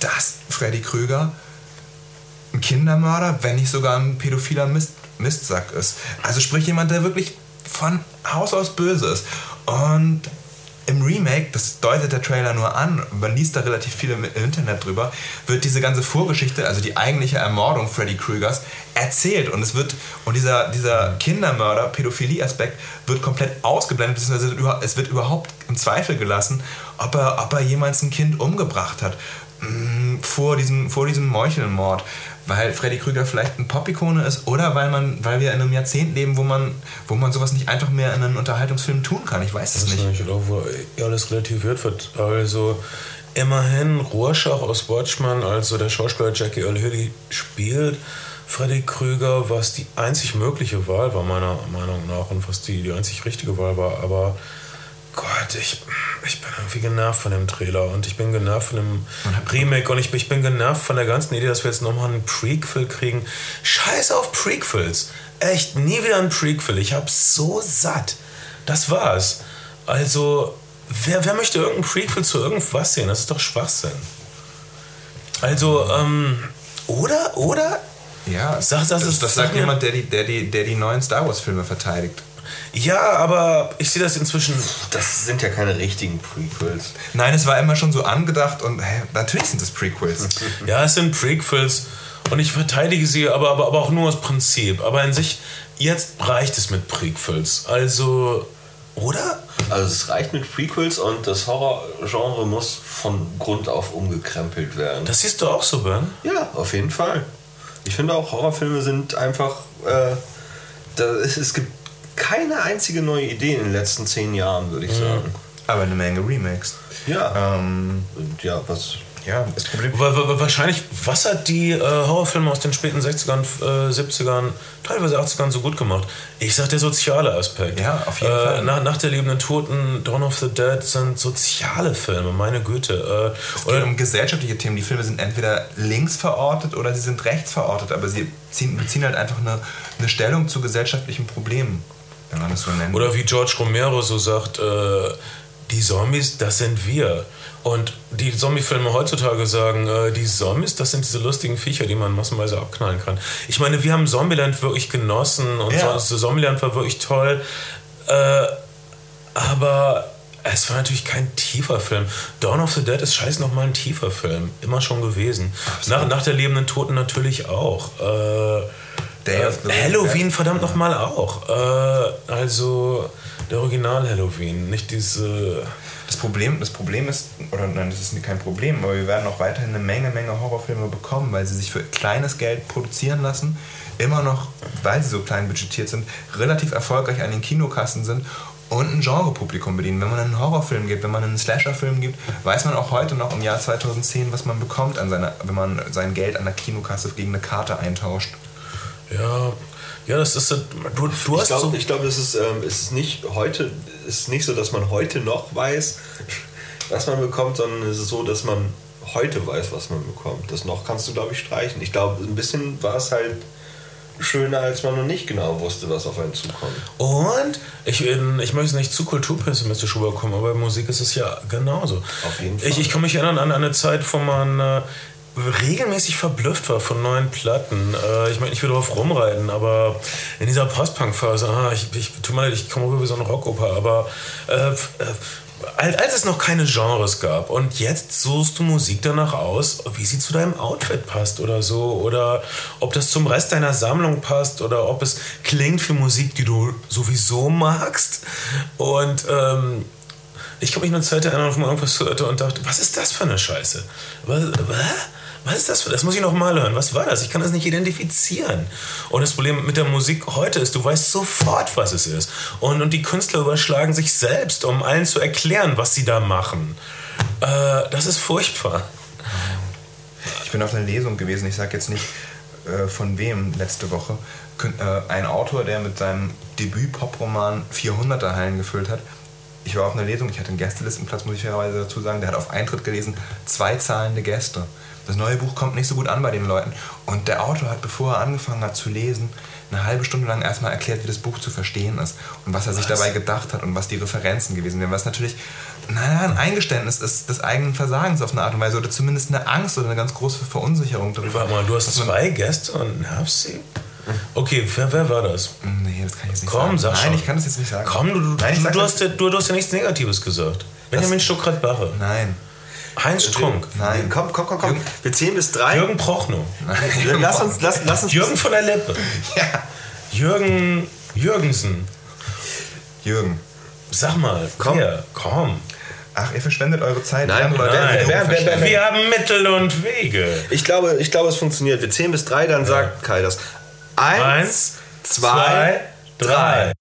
dass Freddy Krüger ein Kindermörder, wenn nicht sogar ein pädophiler Mist, Mistsack ist. Also sprich jemand, der wirklich von Haus aus böse ist. Und im Remake, das deutet der Trailer nur an, man liest da relativ viel im Internet drüber, wird diese ganze Vorgeschichte, also die eigentliche Ermordung Freddy Krügers, erzählt. Und es wird, und dieser, dieser Kindermörder, Pädophilie-Aspekt, wird komplett ausgeblendet, beziehungsweise es wird überhaupt im Zweifel gelassen, ob er, ob er jemals ein Kind umgebracht hat. mm, Vor diesem, vor diesem Meuchelmord. Weil Freddy Krüger vielleicht ein Pop-Ikone ist oder weil, man, weil wir in einem Jahrzehnt leben, wo man, wo man sowas nicht einfach mehr in einem Unterhaltungsfilm tun kann. Ich weiß es nicht. nicht, oder wo alles relativiert wird. Also immerhin Rorschach aus Watchmen, also der Schauspieler Jackie Earl Haley spielt Freddy Krüger, was die einzig mögliche Wahl war, meiner Meinung nach, und was die, die einzig richtige Wahl war. Aber Gott, ich, ich bin irgendwie genervt von dem Trailer und ich bin genervt von dem Remake und ich, ich bin genervt von der ganzen Idee, dass wir jetzt nochmal einen Prequel kriegen. Scheiß auf Prequels. Echt, nie wieder ein Prequel. Ich hab's so satt. Das war's. Also, wer, wer möchte irgendein Prequel zu irgendwas sehen? Das ist doch Schwachsinn. Also, ähm, oder, oder? Ja, Sag- das, das sag sagt mir- jemand, der die, der, die, der die neuen Star Wars-Filme verteidigt. Ja, aber ich sehe das inzwischen. Das sind ja keine richtigen Prequels. Nein, es war immer schon so angedacht und hä, natürlich sind es Prequels. [LAUGHS] Ja, es sind Prequels und ich verteidige sie, aber, aber, aber auch nur aus Prinzip. Aber in sich, jetzt reicht es mit Prequels. Also, oder? Also es reicht mit Prequels und das Horrorgenre muss von Grund auf umgekrempelt werden. Das siehst du auch so, Ben? ja, auf jeden Fall. Ich finde auch, Horrorfilme sind einfach... Äh, da, es, es gibt keine einzige neue Idee in den letzten zehn Jahren, würde ich sagen. Aber eine Menge Remakes. Ja. Ähm, ja, was... ja, das Problem. Wa- wa- Wahrscheinlich, was hat die äh, Horrorfilme aus den späten 60ern, äh, 70ern, teilweise 80ern so gut gemacht? Ich sag der soziale Aspekt. Ja, auf jeden äh, Fall. Nach, nach der lebenden Toten, Dawn of the Dead sind soziale Filme, meine Güte. Äh, Es geht um gesellschaftliche Themen. Die Filme sind entweder links verortet oder sie sind rechts verortet, aber sie ziehen, beziehen halt einfach eine, eine Stellung zu gesellschaftlichen Problemen, wenn man das so nennt. Oder wie George Romero so sagt, äh, die Zombies, das sind wir. Und die Zombie-Filme heutzutage sagen, äh, die Zombies, das sind diese lustigen Viecher, die man massenweise abknallen kann. Ich meine, wir haben Zombieland wirklich genossen und Ja. so, Zombieland war wirklich toll. Äh, aber es war natürlich kein tiefer Film. Dawn of the Dead ist scheiß nochmal ein tiefer Film. Immer schon gewesen. Nach, nach der lebenden Toten natürlich auch. Äh, Day Halloween Dead. verdammt nochmal auch. Äh, also der Original Halloween, nicht diese. Das Problem, das Problem ist, oder nein, das ist kein Problem, aber wir werden auch weiterhin eine Menge, Menge Horrorfilme bekommen, weil sie sich für kleines Geld produzieren lassen, immer noch, weil sie so klein budgetiert sind, relativ erfolgreich an den Kinokassen sind und ein Genrepublikum bedienen. Wenn man einen Horrorfilm gibt, wenn man einen Slasherfilm gibt, weiß man auch heute noch im Jahr 2010, was man bekommt, an seiner, wenn man sein Geld an der Kinokasse gegen eine Karte eintauscht. Ja, ja, das ist. Du, du Ich hast glaube, so. ich glaub, es, ist, ähm, es ist nicht heute, es ist nicht so, dass man heute noch weiß, [LAUGHS] was man bekommt, sondern es ist so, dass man heute weiß, was man bekommt. Das noch kannst du, glaube ich, streichen. Ich glaube, ein bisschen war es halt schöner, als man noch nicht genau wusste, was auf einen zukommt. Und ich, ich möchte nicht zu kulturpessimistisch rüberkommen, aber bei Musik ist es ja genauso. Auf jeden Fall. Ich, ich kann mich erinnern an eine Zeit, wo man äh, regelmäßig verblüfft war von neuen Platten. Äh, ich meine, ich will darauf rumreiten, aber in dieser Post-Punk-Phase, ah, ich, ich, tut mir leid, ich komme rüber wie so ein Rockoper, aber äh, äh, als es noch keine Genres gab und jetzt suchst du Musik danach aus, wie sie zu deinem Outfit passt oder so oder ob das zum Rest deiner Sammlung passt oder ob es klingt für Musik, die du sowieso magst und ähm, ich kann mich eine Zeit erinnern, wo man irgendwas hörte und dachte, was ist das für eine Scheiße? Was, was? Was ist das für das? muss ich noch mal hören. Was war das? Ich kann das nicht identifizieren. Und das Problem mit der Musik heute ist, du weißt sofort, was es ist. Und, und die Künstler überschlagen sich selbst, um allen zu erklären, was sie da machen. Äh, das ist furchtbar. Ich bin auf einer Lesung gewesen, ich sage jetzt nicht äh, von wem letzte Woche. Äh, ein Autor, der mit seinem Debüt-Pop-Roman 400er Hallen gefüllt hat. Ich war auf einer Lesung, ich hatte einen Gästelistenplatz, muss ich fairerweise dazu sagen. Der hat auf Eintritt gelesen, zwei zahlende Gäste. Das neue Buch kommt nicht so gut an bei den Leuten. Und der Autor hat, bevor er angefangen hat zu lesen, eine halbe Stunde lang erstmal erklärt, wie das Buch zu verstehen ist und was er sich dabei gedacht hat und was die Referenzen gewesen wären. Was natürlich, naja, ein Eingeständnis ist des eigenen Versagens auf eine Art und Weise oder zumindest eine Angst oder eine ganz große Verunsicherung darüber. Warte mal, du hast was zwei Gäste und nervst sie? Okay, wer, wer war das? Nee, das kann ich jetzt nicht Komm, sagen. sag Nein, schon. ich kann das jetzt nicht sagen. Komm, du, du, Nein, du, du, hast, ja, du, du hast ja nichts Negatives gesagt. Benjamin Stuckrad-Barre. Nein. Heinz Strunk. Nein. Komm, komm, komm, komm. Jürgen- Wir zählen bis drei. Jürgen Prochnow. Lass uns, lass, lass uns Jürgen von der Lippe. Ja. Jürgen Jürgensen. Jürgen. Sag mal, Komm. wer? Komm. Ach, ihr verschwendet eure Zeit. Nein, Wir nein. die Wer- wer- wer- verschwenden. Wir haben Mittel und Wege. Ich glaube, ich glaube, es funktioniert. Wir zählen bis drei, dann sagt Kai das. Eins, Eins, zwei, zwei, drei.